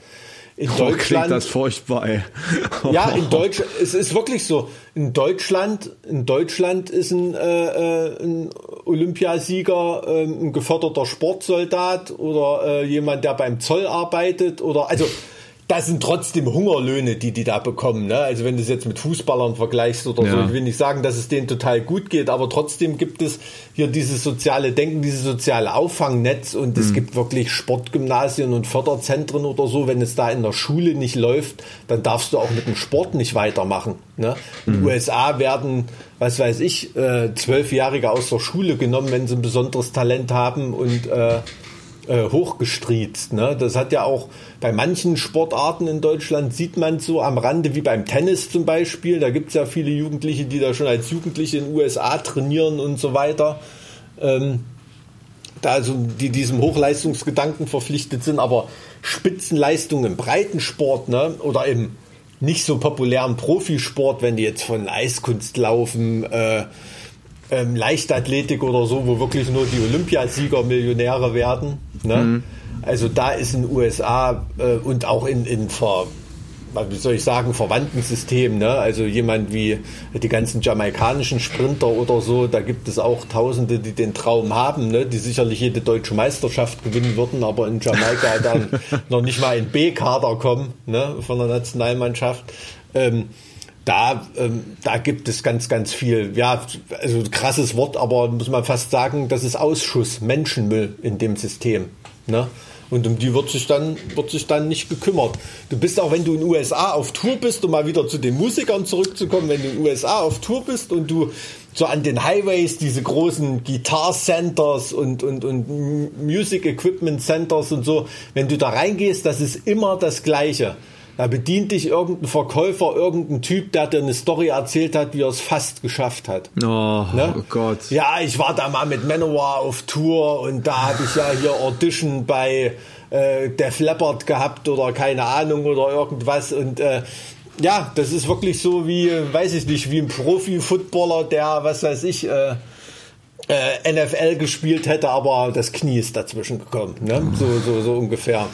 In oh, Deutschland. das furchtbar, ey. [laughs] ja, in Deutschland, es ist wirklich so. In Deutschland, in Deutschland ist ein, äh, äh, ein Olympiasieger äh, ein geförderter Sportsoldat oder äh, jemand, der beim Zoll arbeitet oder, also, das sind trotzdem Hungerlöhne, die die da bekommen. Ne? Also wenn du es jetzt mit Fußballern vergleichst oder ja. so, ich will nicht sagen, dass es denen total gut geht, aber trotzdem gibt es hier dieses soziale Denken, dieses soziale Auffangnetz und mhm. es gibt wirklich Sportgymnasien und Förderzentren oder so. Wenn es da in der Schule nicht läuft, dann darfst du auch mit dem Sport nicht weitermachen. Ne? In den mhm. USA werden, was weiß ich, äh, Zwölfjährige aus der Schule genommen, wenn sie ein besonderes Talent haben und äh, äh, hochgestriezt. Ne? Das hat ja auch bei manchen Sportarten in Deutschland sieht man so am Rande, wie beim Tennis zum Beispiel. Da gibt es ja viele Jugendliche, die da schon als Jugendliche in den USA trainieren und so weiter. Ähm, da also die diesem Hochleistungsgedanken verpflichtet sind, aber Spitzenleistung im Breitensport ne, oder im nicht so populären Profisport, wenn die jetzt von Eiskunst laufen, äh, ähm, Leichtathletik oder so, wo wirklich nur die Olympiasieger Millionäre werden. Ne? Mhm. Also da ist in den USA äh, und auch in, in ver, wie soll ich sagen, verwandten Systemen, ne? also jemand wie die ganzen jamaikanischen Sprinter oder so, da gibt es auch Tausende, die den Traum haben, ne? die sicherlich jede deutsche Meisterschaft gewinnen würden, aber in Jamaika dann [laughs] noch nicht mal in B-Kader kommen ne? von der Nationalmannschaft. Ähm, da, ähm, da gibt es ganz, ganz viel, ja, also krasses Wort, aber muss man fast sagen, das ist Ausschuss, Menschenmüll in dem System. Ne? Und um die wird sich dann, wird sich dann nicht gekümmert. Du bist auch, wenn du in den USA auf Tour bist, um mal wieder zu den Musikern zurückzukommen, wenn du in den USA auf Tour bist und du so an den Highways diese großen Guitar Centers und, und, und Music Equipment Centers und so, wenn du da reingehst, das ist immer das Gleiche. Da bedient dich irgendein Verkäufer, irgendein Typ, der dir eine Story erzählt hat, wie er es fast geschafft hat. Oh, ne? oh Gott. Ja, ich war da mal mit Manowar auf Tour und da habe ich ja hier Audition bei äh, Def Leppard gehabt oder keine Ahnung oder irgendwas und äh, ja, das ist wirklich so wie, weiß ich nicht, wie ein Profi-Footballer, der, was weiß ich, äh, äh, NFL gespielt hätte, aber das Knie ist dazwischen gekommen. Ne? So, so, so ungefähr.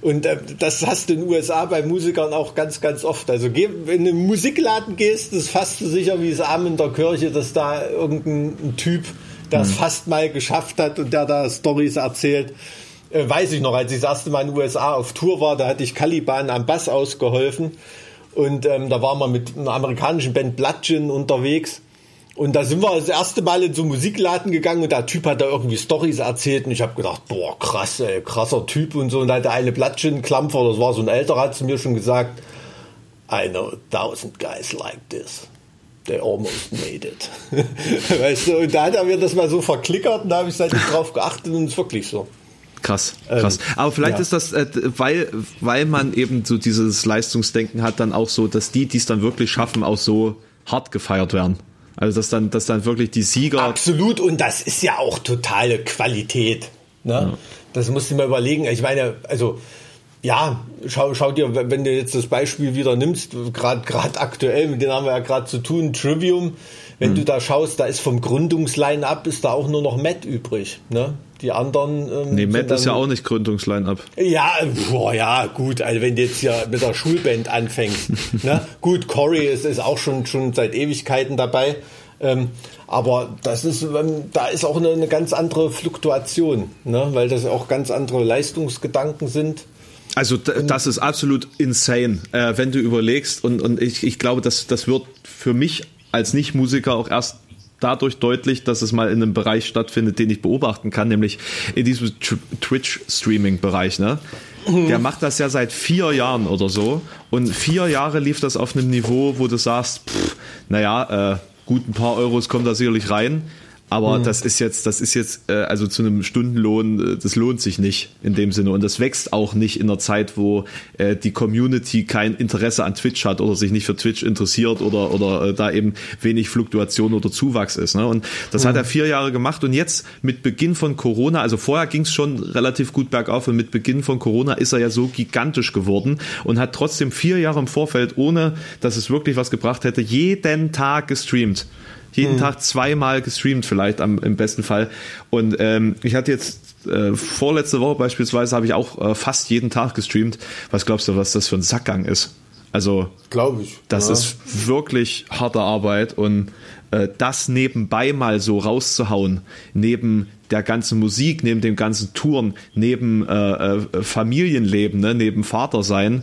Und äh, das hast du in den USA bei Musikern auch ganz, ganz oft. Also geh, wenn du in einen Musikladen gehst, ist fast so sicher wie es Arm in der Kirche, dass da irgendein Typ, der es mhm. fast mal geschafft hat und der da Stories erzählt. Äh, weiß ich noch, als ich das erste Mal in den USA auf Tour war, da hatte ich Caliban am Bass ausgeholfen. Und ähm, da waren wir mit einer amerikanischen Band Bludgeon unterwegs. Und da sind wir das erste Mal in so einen Musikladen gegangen und der Typ hat da irgendwie Stories erzählt und ich habe gedacht, boah, krass, ey, krasser Typ und so. Und da hat der eine Platschenklampfer, das war so ein älterer, hat zu mir schon gesagt, I know a thousand guys like this. They almost made it. [laughs] weißt du, und da hat er mir das mal so verklickert und da habe ich seitdem drauf geachtet und es ist wirklich so. Krass, krass. Ähm, Aber vielleicht ja. ist das, äh, weil, weil man eben so dieses Leistungsdenken hat, dann auch so, dass die, die es dann wirklich schaffen, auch so hart gefeiert werden. Also dass dann, dass dann wirklich die Sieger. Absolut, und das ist ja auch totale Qualität. Ne? Ja. Das musst du mal überlegen. Ich meine, also ja, schau, schau dir, wenn du jetzt das Beispiel wieder nimmst, gerade gerade aktuell, mit denen haben wir ja gerade zu tun, Trivium, wenn mhm. du da schaust, da ist vom Gründungsline-up ist da auch nur noch Matt übrig. Ne? Die anderen. Ähm, nee, Matt ist ja auch nicht Gründungsline-up. Ja, boah, ja, gut. Also wenn du jetzt ja mit der Schulband anfängst. [laughs] ne? Gut, Corey ist, ist auch schon, schon seit Ewigkeiten dabei. Ähm, aber das ist, ähm, da ist auch eine, eine ganz andere Fluktuation, ne? weil das auch ganz andere Leistungsgedanken sind. Also das ist absolut insane, äh, wenn du überlegst und, und ich, ich glaube, das, das wird für mich als Nicht-Musiker auch erst dadurch deutlich, dass es mal in einem Bereich stattfindet, den ich beobachten kann, nämlich in diesem Twitch-Streaming-Bereich. Ne? Der macht das ja seit vier Jahren oder so und vier Jahre lief das auf einem Niveau, wo du sagst, pff, naja, äh, gut ein paar Euros kommen da sicherlich rein, aber mhm. das ist jetzt, das ist jetzt, äh, also zu einem Stundenlohn, äh, das lohnt sich nicht in dem Sinne. Und das wächst auch nicht in einer Zeit, wo äh, die Community kein Interesse an Twitch hat oder sich nicht für Twitch interessiert oder, oder äh, da eben wenig Fluktuation oder Zuwachs ist. Ne? Und das mhm. hat er vier Jahre gemacht. Und jetzt mit Beginn von Corona, also vorher ging es schon relativ gut bergauf und mit Beginn von Corona ist er ja so gigantisch geworden und hat trotzdem vier Jahre im Vorfeld, ohne dass es wirklich was gebracht hätte, jeden Tag gestreamt jeden mhm. Tag zweimal gestreamt vielleicht am, im besten Fall. Und ähm, ich hatte jetzt äh, vorletzte Woche beispielsweise habe ich auch äh, fast jeden Tag gestreamt. Was glaubst du, was das für ein Sackgang ist? Also, glaube ich. Das ja. ist wirklich harte Arbeit und äh, das nebenbei mal so rauszuhauen, neben der ganzen Musik, neben dem ganzen Touren, neben äh, äh, Familienleben, ne, neben Vatersein,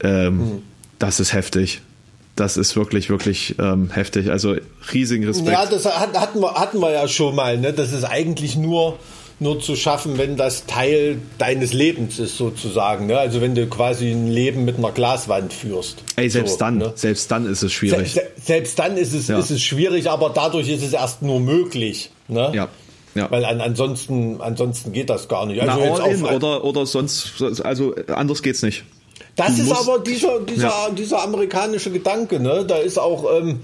ähm, mhm. das ist heftig das ist wirklich, wirklich ähm, heftig. Also riesigen Respekt. Ja, das hatten wir, hatten wir ja schon mal. Ne? Das ist eigentlich nur, nur zu schaffen, wenn das Teil deines Lebens ist, sozusagen. Ne? Also wenn du quasi ein Leben mit einer Glaswand führst. Ey, selbst so, dann, ne? selbst dann ist es schwierig. Se selbst dann ist es, ja. ist es schwierig, aber dadurch ist es erst nur möglich. Ne? Ja. Ja. Weil an, ansonsten, ansonsten geht das gar nicht. Also Na, all in, oder, oder sonst, also anders geht's nicht. Das ist aber dieser, dieser, ja. dieser amerikanische Gedanke, ne? Da ist auch, ähm,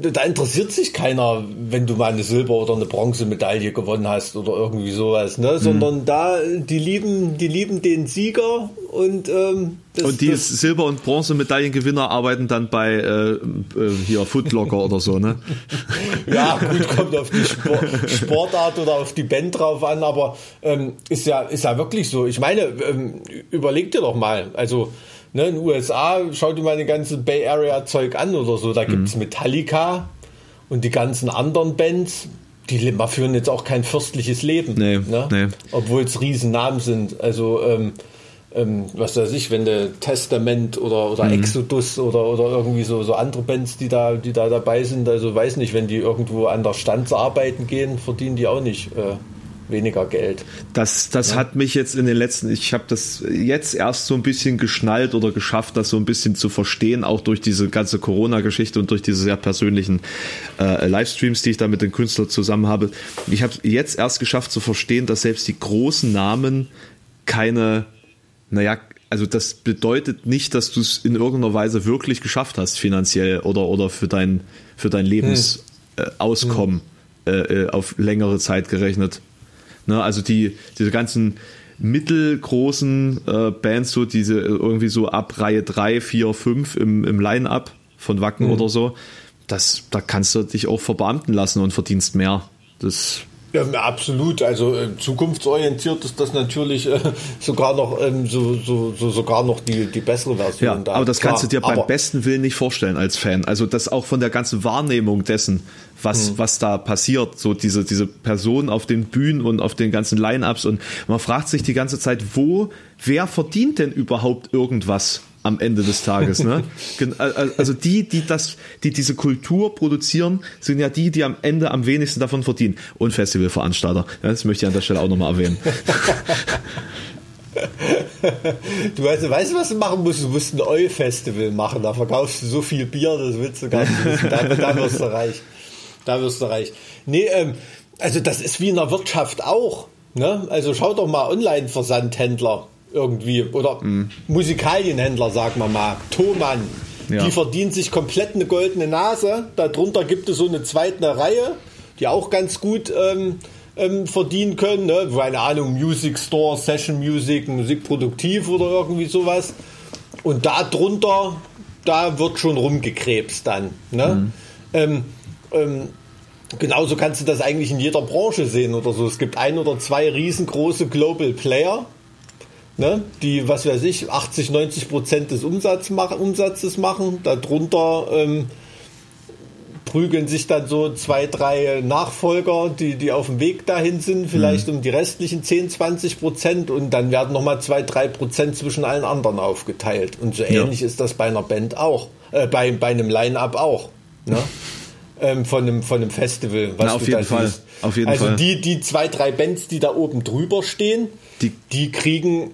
da interessiert sich keiner, wenn du mal eine Silber- oder eine Bronzemedaille gewonnen hast oder irgendwie sowas, ne? Mhm. Sondern da, die lieben, die lieben den Sieger und ähm, das, Und die Silber- und Bronzemedaillengewinner arbeiten dann bei äh, äh, hier Footlocker oder so, ne? [laughs] Ja, gut, kommt auf die Sport, Sportart oder auf die Band drauf an, aber ähm, ist ja, ist ja wirklich so. Ich meine, ähm, überleg dir doch mal, also ne, in den USA, schau dir mal den ganzen Bay Area Zeug an oder so, da mhm. Metallica und die ganzen anderen Bands, die führen jetzt auch kein fürstliches Leben. Nee, ne? nee. Obwohl es Riesennamen sind. Also, ähm, ähm, was weiß ich, wenn der Testament oder, oder mhm. Exodus oder, oder irgendwie so, so andere Bands, die da, die da dabei sind, also weiß nicht, wenn die irgendwo an der Standsarbeiten gehen, verdienen die auch nicht äh, weniger Geld. Das, das ja. hat mich jetzt in den letzten, ich habe das jetzt erst so ein bisschen geschnallt oder geschafft, das so ein bisschen zu verstehen, auch durch diese ganze Corona-Geschichte und durch diese sehr persönlichen äh, Livestreams, die ich da mit den Künstlern zusammen habe. Ich habe jetzt erst geschafft zu verstehen, dass selbst die großen Namen keine, naja, also das bedeutet nicht, dass du es in irgendeiner Weise wirklich geschafft hast, finanziell oder, oder für dein, für dein Lebensauskommen hm. äh, äh, auf längere Zeit gerechnet. Ne, also die, diese ganzen mittelgroßen äh, Bands, so diese irgendwie so ab Reihe 3, 4, 5 im, im Line-Up von Wacken mhm. oder so, das, da kannst du dich auch verbeamten lassen und verdienst mehr. Das ja, absolut. Also äh, zukunftsorientiert ist das natürlich äh, sogar noch ähm, so, so, so, sogar noch die, die bessere Version. Ja, da. aber das Klar, kannst du dir beim besten Willen nicht vorstellen als Fan. Also das auch von der ganzen Wahrnehmung dessen, was, mhm. was da passiert, so diese, diese Personen auf den Bühnen und auf den ganzen Line-Ups und man fragt sich die ganze Zeit, wo, wer verdient denn überhaupt irgendwas? Am Ende des Tages. Ne? [laughs] Also die, die das, die diese Kultur produzieren, sind ja die, die am Ende am wenigsten davon verdienen. Und Festivalveranstalter. Das möchte ich an der Stelle auch nochmal erwähnen. [laughs] Du weißt, weißt du, was du machen musst? Du musst ein Eu-Festival machen. Da verkaufst du so viel Bier, das willst du gar nicht wissen. Da, da wirst du reich. Da wirst du reich. Nee, ähm, also das ist wie in der Wirtschaft auch. Ne? Also schau doch mal Online-Versandhändler irgendwie oder mhm. Musikalienhändler, sagen wir mal, Thomann. Ja. Die verdient sich komplett eine goldene Nase. Darunter gibt es so eine zweite Reihe, die auch ganz gut ähm, ähm, verdienen können. Ne? Keine Ahnung, Music Store, Session Music, Musikproduktiv oder irgendwie sowas. Und darunter, da wird schon rumgekrebst dann. Ne? Mhm. Ähm, ähm, genauso kannst du das eigentlich in jeder Branche sehen oder so. Es gibt ein oder zwei riesengroße Global Player, ne, die, was weiß ich, 80, 90 Prozent des Umsatz machen, Umsatzes machen. Darunter ähm, prügeln sich dann so zwei, drei Nachfolger, die, die auf dem Weg dahin sind, vielleicht mhm. um die restlichen 10, 20 Prozent und dann werden nochmal zwei, drei Prozent zwischen allen anderen aufgeteilt. Und so ähnlich ja. ist das bei einer Band auch, äh, bei, bei einem Line-Up auch. Ne? [laughs] ähm, von, einem, von einem Festival, was Na, auf jeden Fall. Auf jeden also Fall. die, die zwei, drei Bands, die da oben drüber stehen, die, die kriegen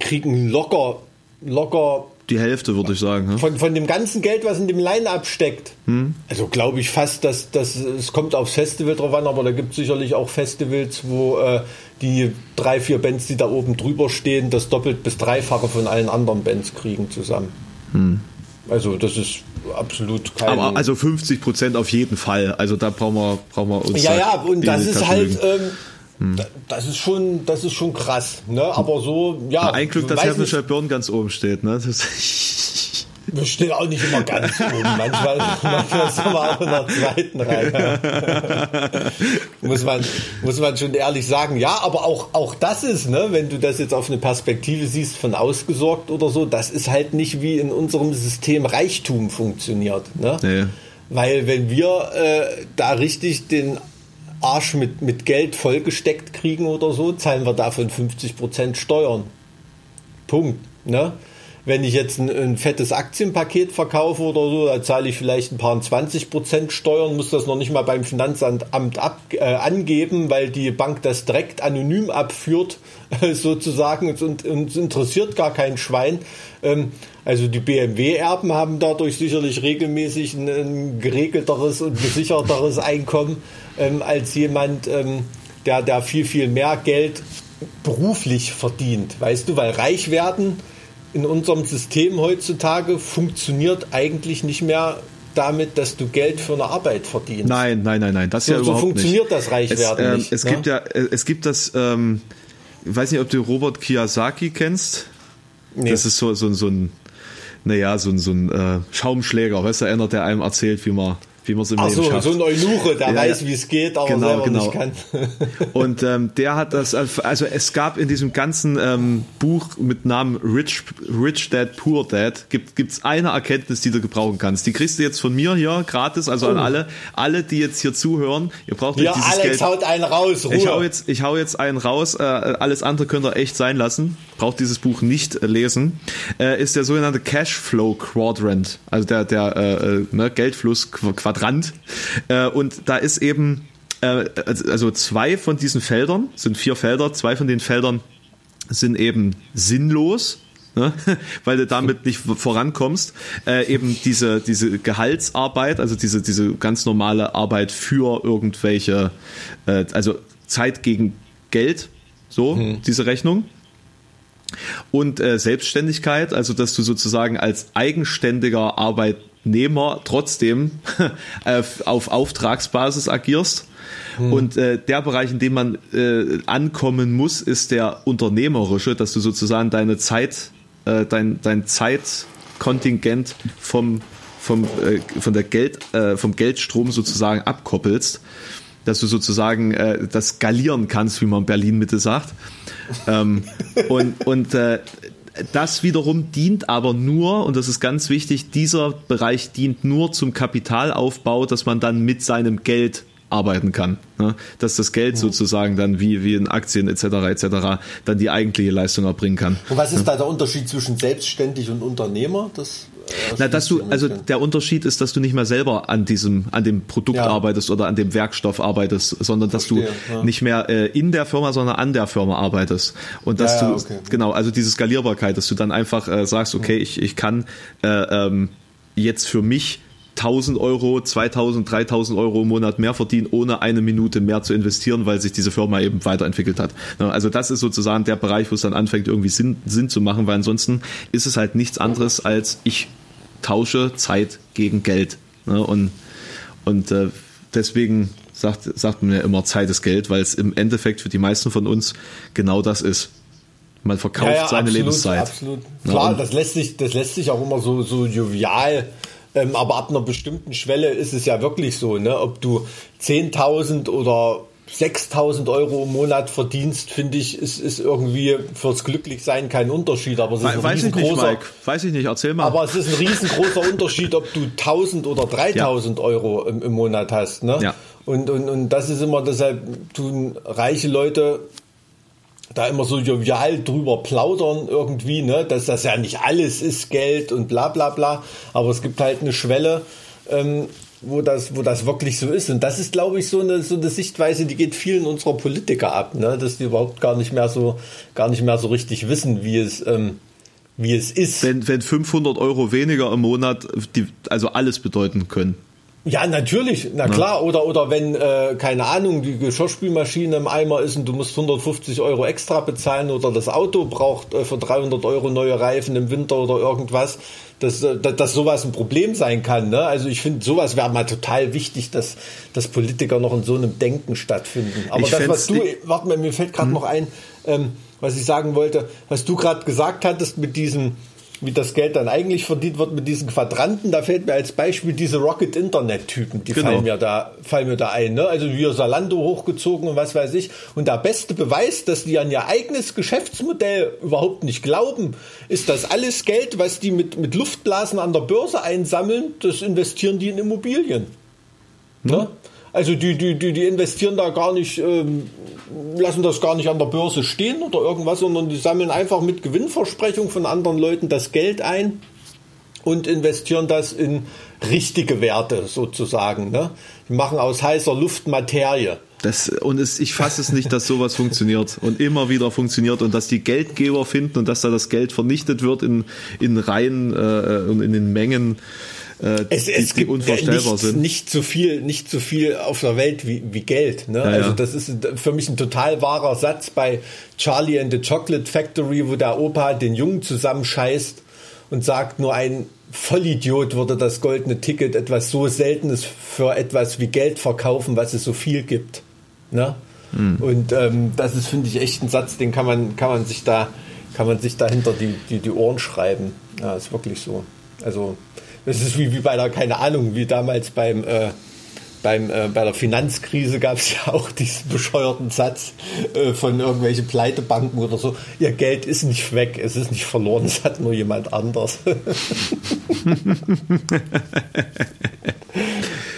kriegen locker, locker die Hälfte, würde ich sagen. Von, von dem ganzen Geld, was in dem Line-Up steckt. Hm. Also glaube ich fast, dass, dass es kommt aufs Festival drauf an, aber da gibt es sicherlich auch Festivals, wo äh, die drei, vier Bands, die da oben drüber stehen, das doppelt bis dreifache von allen anderen Bands kriegen zusammen. Hm. Also das ist absolut kein... Aber also 50 Prozent auf jeden Fall. Also da brauchen wir, brauchen wir uns... Ja, ja, und das ist halt... Ähm, hm. Das ist schon, das ist schon krass, ne? Aber so, ja. Ein Glück, dass Herrenscheid Birn ganz oben steht, ne? Das [laughs] wir stehen auch nicht immer ganz oben. [laughs] Manchmal, manchmal sind wir auch in der zweiten Reihe. [laughs] muss, man, muss man schon ehrlich sagen. Ja, aber auch, auch das ist, ne, wenn du das jetzt auf eine Perspektive siehst von ausgesorgt oder so, das ist halt nicht wie in unserem System Reichtum funktioniert. Ne? Nee. Weil wenn wir äh, da richtig den Arsch mit, mit Geld vollgesteckt kriegen oder so, zahlen wir davon 50% Steuern. Punkt. Ne? Wenn ich jetzt ein, ein, fettes Aktienpaket verkaufe oder so, da zahle ich vielleicht ein paar 20% Steuern, muss das noch nicht mal beim Finanzamt ab, äh, angeben, weil die Bank das direkt anonym abführt, [laughs] sozusagen, und uns interessiert gar kein Schwein. Ähm, also die BMW-Erben haben dadurch sicherlich regelmäßig ein, ein geregelteres und gesicherteres Einkommen ähm, als jemand, ähm, der da viel, viel mehr Geld beruflich verdient. Weißt du, weil reich werden in unserem System heutzutage funktioniert eigentlich nicht mehr damit, dass du Geld für eine Arbeit verdienst. Nein, nein, nein, nein, das so, ja überhaupt so funktioniert nicht. das Reichwerden es, äh, nicht. Es ne? gibt ja, äh, es gibt das, ähm, ich weiß nicht, ob du Robert Kiyosaki kennst. Nee. Das ist so, so, so ein, naja, so ein, so ein äh, Schaumschläger, weißt du, einer, der einem erzählt, wie man wie man es im Ach Leben so, schafft. so ein Eunuche, der ja, weiß, wie es geht, aber genau, selber genau. nicht kann. [laughs] und ähm, der hat das, also es gab in diesem ganzen ähm, Buch mit Namen Rich, Rich Dad, Poor Dad, gibt es eine Erkenntnis, die du gebrauchen kannst. Die kriegst du jetzt von mir hier gratis, also oh. an alle, alle, die jetzt hier zuhören. Ihr braucht ja, dieses Alex Geld. haut einen raus, Ruhe. Ich hau jetzt, ich hau jetzt einen raus, äh, alles andere könnt ihr echt sein lassen. Braucht dieses Buch nicht äh, lesen. Äh, ist der sogenannte Cashflow Quadrant, also der, der äh, ne, Geldfluss Quadrant. Äh, und da ist eben, also zwei von diesen Feldern, sind vier Felder, zwei von den Feldern sind eben sinnlos. Ne? [laughs] weil du damit nicht vorankommst, äh, eben diese, diese Gehaltsarbeit, also diese, diese ganz normale Arbeit für irgendwelche, äh, also Zeit gegen Geld, so, hm. diese Rechnung. Und äh, Selbstständigkeit, also dass du sozusagen als eigenständiger Arbeit, Unternehmer trotzdem [laughs] auf Auftragsbasis agierst. Hm. Und äh, der Bereich, in dem man äh, ankommen muss, ist der unternehmerische, dass du sozusagen deine Zeit, äh, dein, dein Zeitkontingent vom, vom, äh, von der Geld, äh, vom Geldstrom sozusagen abkoppelst dass du sozusagen äh, das skalieren kannst, wie man Berlin Mitte sagt. ähm, und und äh, das wiederum dient aber nur, und das ist ganz wichtig, dieser Bereich dient nur zum Kapitalaufbau, dass man dann mit seinem Geld arbeiten kann. Ne? Dass das Geld sozusagen dann wie, wie in Aktien etc. etc. dann die eigentliche Leistung erbringen kann. Und was ist da der Unterschied zwischen selbstständig und Unternehmer? Das Na, dass du, also der Unterschied ist, dass du nicht mehr selber an diesem, an dem Produkt ja. arbeitest oder an dem Werkstoff arbeitest, sondern dass Verstehe, du ja. nicht mehr äh, in der Firma, sondern an der Firma arbeitest. Und dass ja, du, okay. genau, also diese Skalierbarkeit, dass du dann einfach äh, sagst, okay, ich, ich kann äh, ähm, jetzt für mich 1000 Euro, 2000, 3000 Euro im Monat mehr verdienen, ohne eine Minute mehr zu investieren, weil sich diese Firma eben weiterentwickelt hat. Also das ist sozusagen der Bereich, wo es dann anfängt, irgendwie Sinn, Sinn zu machen, weil ansonsten ist es halt nichts anderes als ich tausche Zeit gegen Geld. Und, und äh, deswegen sagt, sagt man ja immer Zeit ist Geld, weil es im Endeffekt für die meisten von uns genau das ist. Man verkauft ja, ja, seine absolut, Lebenszeit. Absolut. Klar, das lässt sich, das lässt sich auch immer so, so jovial ähm, aber ab einer bestimmten Schwelle ist es ja wirklich so, ne? ob du 10.000 oder 6.000 Euro im Monat verdienst, finde ich, ist, ist irgendwie fürs Glücklichsein kein Unterschied. Aber es ist ein Weiß ich nicht, Mike. Weiß ich nicht, erzähl mal. Aber es ist ein riesengroßer [laughs] Unterschied, ob du 1.000 oder 3.000 ja. Euro im, im, Monat hast. Ne? Ja. Und, und, und das ist immer, deshalb tun reiche Leute da immer so jovial drüber plaudern irgendwie, ne, dass das ja nicht alles ist Geld und bla bla bla, aber es gibt halt eine Schwelle, ähm, wo das, wo das wirklich so ist. Und das ist, glaube ich, so eine, so eine Sichtweise, die geht vielen unserer Politiker ab, ne, dass die überhaupt gar nicht mehr so, gar nicht mehr so richtig wissen, wie es, ähm, wie es ist. Wenn, wenn 500 Euro weniger im Monat, die, also alles bedeuten können. Ja, natürlich, na klar. Oder, oder wenn, äh, keine Ahnung, die Geschirrspülmaschine im Eimer ist und du musst 150 Euro extra bezahlen oder das Auto braucht äh, für 300 Euro neue Reifen im Winter oder irgendwas, dass, äh, dass, dass sowas ein Problem sein kann. Ne? Also ich finde, sowas wäre mal total wichtig, dass, dass Politiker noch in so einem Denken stattfinden. Aber ich das, was du, warte mal, mir fällt gerade hm. noch ein, ähm, was ich sagen wollte, was du gerade gesagt hattest mit diesem wie das Geld dann eigentlich verdient wird mit diesen Quadranten. Da fällt mir als Beispiel diese Rocket Internet Typen, die genau. fallen mir da fallen mir da ein. Ne? Also wie Salando hochgezogen und was weiß ich. Und der beste Beweis, dass die an ihr eigenes Geschäftsmodell überhaupt nicht glauben, ist, dass alles Geld, was die mit mit Luftblasen an der Börse einsammeln, das investieren die in Immobilien. Ne? Hm. Also die, die, die, die investieren da gar nicht, ähm, lassen das gar nicht an der Börse stehen oder irgendwas, sondern die sammeln einfach mit Gewinnversprechung von anderen Leuten das Geld ein und investieren das in richtige Werte sozusagen. Ne? Die machen aus heißer Luft Materie. Das, und es, ich fasse es nicht, dass sowas funktioniert und immer wieder funktioniert und dass die Geldgeber finden und dass da das Geld vernichtet wird in, in Reihen äh, und in den Mengen äh, es, die, es gibt unvorstellbar nicht, sind. Nicht so viel, nicht so viel auf der Welt wie, wie Geld. Ne? Ja, also ja. das ist für mich ein total wahrer Satz bei Charlie and the Chocolate Factory, wo der Opa den Jungen zusammenscheißt und sagt, nur ein Vollidiot würde das goldene Ticket etwas so Seltenes für etwas wie Geld verkaufen, was es so viel gibt. Ne? Mhm. Und ähm, das ist, finde ich, echt ein Satz, den kann man, kann man sich da, kann man sich dahinter die, die, die Ohren schreiben. Ja, ist wirklich so. Also das ist wie, wie bei der, keine Ahnung, wie damals beim, äh, beim, äh, bei der Finanzkrise gab es ja auch diesen bescheuerten Satz äh, von irgendwelchen Pleitebanken oder so. Ihr Geld ist nicht weg, es ist nicht verloren, es hat nur jemand anders. [laughs]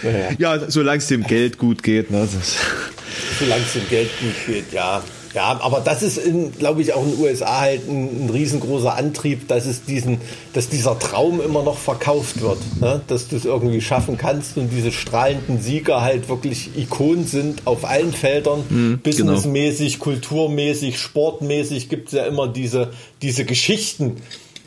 naja. Ja, solange es dem Geld gut geht. Ne, solange es dem Geld gut geht, ja. Ja, aber das ist, glaube ich, auch in den USA halt ein, ein, riesengroßer Antrieb, dass es diesen, dass dieser Traum immer noch verkauft wird, ne? dass du es irgendwie schaffen kannst und diese strahlenden Sieger halt wirklich Ikonen sind auf allen Feldern, mhm, businessmäßig, genau. kulturmäßig, sportmäßig gibt es ja immer diese, diese Geschichten,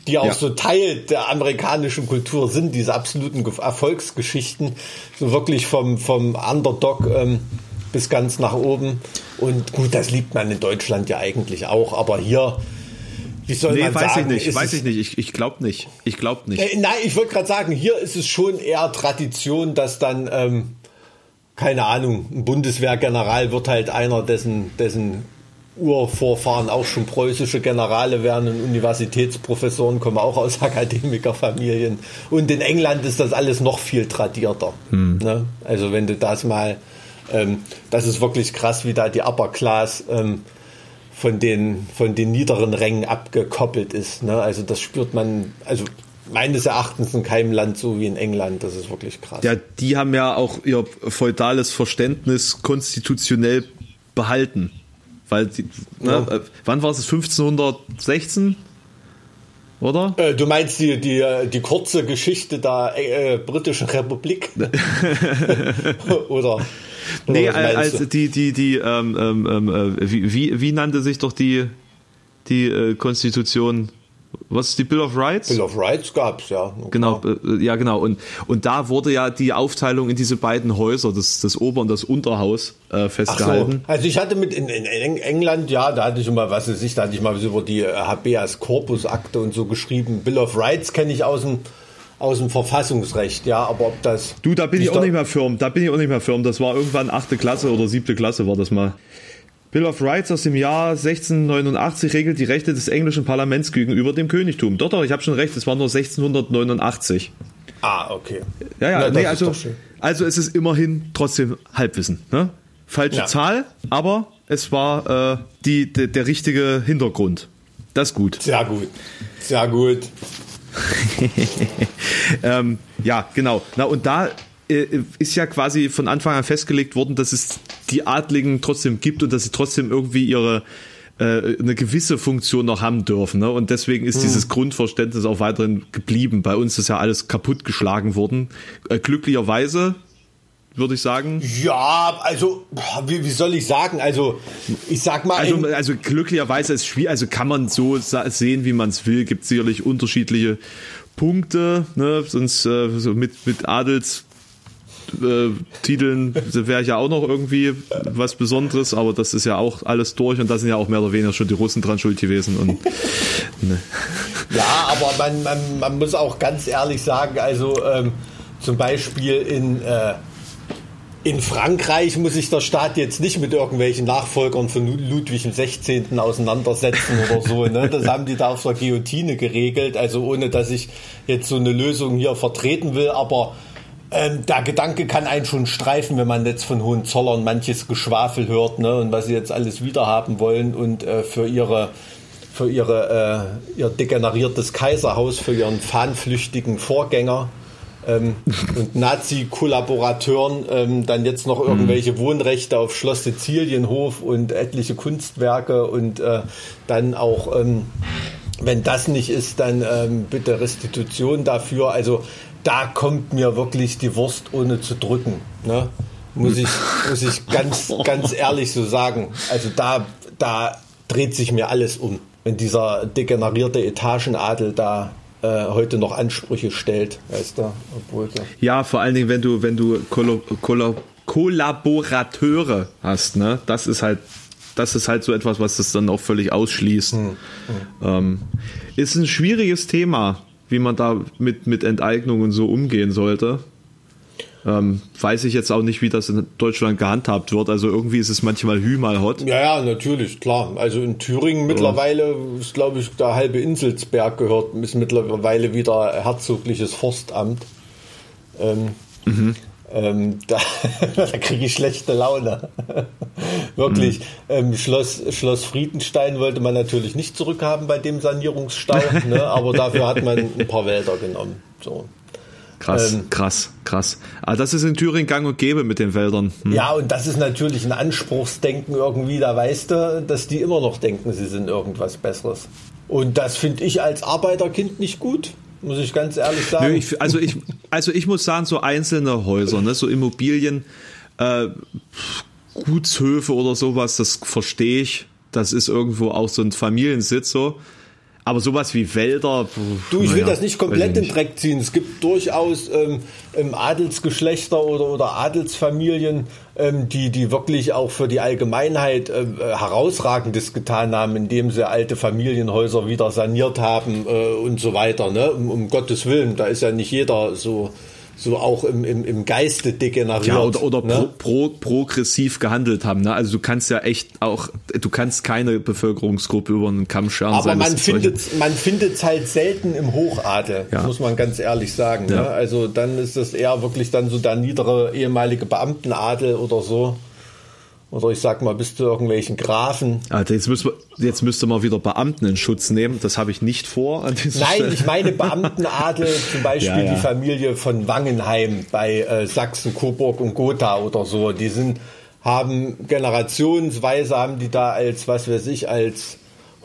die auch ja. so Teil der amerikanischen Kultur sind, diese absoluten Erfolgsgeschichten, so wirklich vom, vom Underdog. Ähm, bis ganz nach oben. Und gut, das liebt man in Deutschland ja eigentlich auch, aber hier wie soll nee, man weiß sagen, ich nicht, weiß ich nicht. Ich, ich glaube nicht. Ich glaube nicht. Äh, Nein, ich wollte gerade sagen, hier ist es schon eher Tradition, dass dann, ähm, keine Ahnung, ein Bundeswehrgeneral wird halt einer, dessen, dessen Urvorfahren auch schon preußische Generale wären und Universitätsprofessoren kommen auch aus [laughs] Akademikerfamilien. Und in England ist das alles noch viel tradierter. Ne? Also wenn du das mal, ähm, das ist wirklich krass, wie da die Upper Class ähm, von den, von den niederen Rängen abgekoppelt ist. Ne? Also das spürt man, also meines Erachtens in keinem Land so wie in England. Das ist wirklich krass. Ja, die haben ja auch ihr feudales Verständnis konstitutionell behalten. Weil, die, ne, Ja. äh, wann war es? 1516? Oder? Äh, du meinst die, die, die kurze Geschichte der äh, britischen Republik? [laughs] [laughs] oder, oder Nee, was meinst also du? die, die, die, ähm, ähm, ähm, äh, wie, wie, wie nannte sich doch die, die äh, Konstitution? Was ist die Bill of Rights? Bill of Rights gab's ja. Genau, äh, ja genau. Und, und da wurde ja die Aufteilung in diese beiden Häuser, das, das Ober- und das Unterhaus, äh, festgehalten. so. Also ich hatte mit in, in Eng- England, ja, da hatte ich immer, was weiß ich, da hatte ich mal über die äh, Habeas Corpus Akte und so geschrieben. Bill of Rights kenne ich aus dem, aus dem Verfassungsrecht, ja, aber ob das. Du, da bin ich auch nicht mehr firm. Da bin ich auch nicht mehr firm. Das war irgendwann achte Klasse oder siebte Klasse war das mal. Bill of Rights aus dem Jahr 1689 regelt die Rechte des englischen Parlaments gegenüber dem Königtum. Doch, doch, ich habe schon recht, es war nur 1689. Ah, okay. Ja, ja, Na, nee, also, also es ist immerhin trotzdem Halbwissen. Ne? Falsche Ja. Zahl, aber es war äh, die, de, der richtige Hintergrund. Das ist gut. Sehr gut. Sehr gut. [laughs] ähm, ja, genau. Na und da äh, ist ja quasi von Anfang an festgelegt worden, dass es die Adligen trotzdem gibt und dass sie trotzdem irgendwie ihre äh, eine gewisse Funktion noch haben dürfen. Ne? Und deswegen ist dieses Grundverständnis auch weiterhin geblieben. Bei uns ist ja alles kaputtgeschlagen worden. Äh, glücklicherweise, würde ich sagen. Ja, also, wie, wie soll ich sagen? Also, ich sag mal, Also, also glücklicherweise ist schwierig, also kann man so sehen, wie man es will. Gibt sicherlich unterschiedliche Punkte, ne? Sonst äh, so mit, mit Adels äh, Titeln wäre ja auch noch irgendwie was Besonderes, aber das ist ja auch alles durch und da sind ja auch mehr oder weniger schon die Russen dran schuld gewesen. Und, [laughs] ne. Ja, aber man, man, man muss auch ganz ehrlich sagen, also ähm, zum Beispiel in, äh, in Frankreich muss sich der Staat jetzt nicht mit irgendwelchen Nachfolgern von Lu- Ludwig XVI. auseinandersetzen oder so. Ne? Das haben die da auf der Guillotine geregelt, also ohne dass ich jetzt so eine Lösung hier vertreten will, aber ähm, der Gedanke kann einen schon streifen, wenn man jetzt von Hohenzollern manches Geschwafel hört ne? und was sie jetzt alles wiederhaben wollen und äh, für ihre für ihre, äh, ihr degeneriertes Kaiserhaus, für ihren fahnenflüchtigen Vorgänger ähm, und Nazi-Kollaborateuren ähm, dann jetzt noch irgendwelche Wohnrechte auf Schloss Sizilienhof und etliche Kunstwerke und äh, dann auch, ähm, wenn das nicht ist, dann ähm, bitte Restitution dafür. Also da kommt mir wirklich die Wurst ohne zu drücken. Ne? Muss ich, muss ich ganz, [laughs] ganz ehrlich so sagen. Also da, da dreht sich mir alles um, wenn dieser degenerierte Etagenadel da äh, heute noch Ansprüche stellt, weißt du, obwohl Ja, vor allen Dingen, wenn du, wenn du Kollo, Kollo, Kollaborateure hast, ne? Das ist halt, das ist halt so etwas, was das dann auch völlig ausschließt. Ähm, ist ein schwieriges Thema, wie man da mit, mit Enteignung und so umgehen sollte. Ähm, weiß ich jetzt auch nicht, wie das in Deutschland gehandhabt wird. Also irgendwie ist es manchmal Hü, mal Hot. Ja, ja, natürlich, klar. Also in Thüringen mittlerweile ist, glaube ich, der halbe Inselsberg gehört, ist mittlerweile wieder herzogliches Forstamt. Ähm, ähm, da [laughs] da kriege ich schlechte Laune. [laughs] Wirklich. Ähm, Schloss, Schloss Friedenstein wollte man natürlich nicht zurückhaben bei dem Sanierungsstau, [laughs] ne? aber dafür hat man ein paar Wälder genommen. So. Krass, Ähm. krass, krass. Aber das ist in Thüringen gang und gäbe mit den Wäldern. Hm. Ja, und das ist natürlich ein Anspruchsdenken irgendwie, da weißt du, dass die immer noch denken, sie sind irgendwas Besseres. Und das finde ich als Arbeiterkind nicht gut, muss ich ganz ehrlich sagen. Nö, ich, also, ich, also ich muss sagen, so einzelne Häuser, ne, so Immobilien, äh, Gutshöfe oder sowas, das verstehe ich. Das ist irgendwo auch so ein Familiensitz so. Aber sowas wie Wälder. Du, ich will das nicht komplett in Dreck ziehen. Es gibt durchaus ähm, ähm, Adelsgeschlechter oder, oder Adelsfamilien, ähm, die, die wirklich auch für die Allgemeinheit äh, herausragendes getan haben, indem sie alte Familienhäuser wieder saniert haben äh, und so weiter. Ne? Um, um Gottes Willen, da ist ja nicht jeder so so auch im, im, im Geiste degeneriert. Ja, oder, oder ne? pro, pro, progressiv gehandelt haben. Ne? Also du kannst ja echt auch, du kannst keine Bevölkerungsgruppe über einen Kamm scheren. Aber man findet man findet es halt selten im Hochadel, ja. muss man ganz ehrlich sagen. Ja. Ne? Also dann ist das eher wirklich dann so der niedere ehemalige Beamtenadel oder so. Oder ich sag mal, bis zu irgendwelchen Grafen. Also jetzt, müssen wir, jetzt müsste man wieder Beamten in Schutz nehmen. Das habe ich nicht vor an Nein, Stelle. ich meine Beamtenadel, [laughs] zum Beispiel ja, ja. die Familie von Wangenheim bei äh, Sachsen, Coburg und Gotha oder so. Die sind, haben generationsweise haben die da als, was weiß ich, als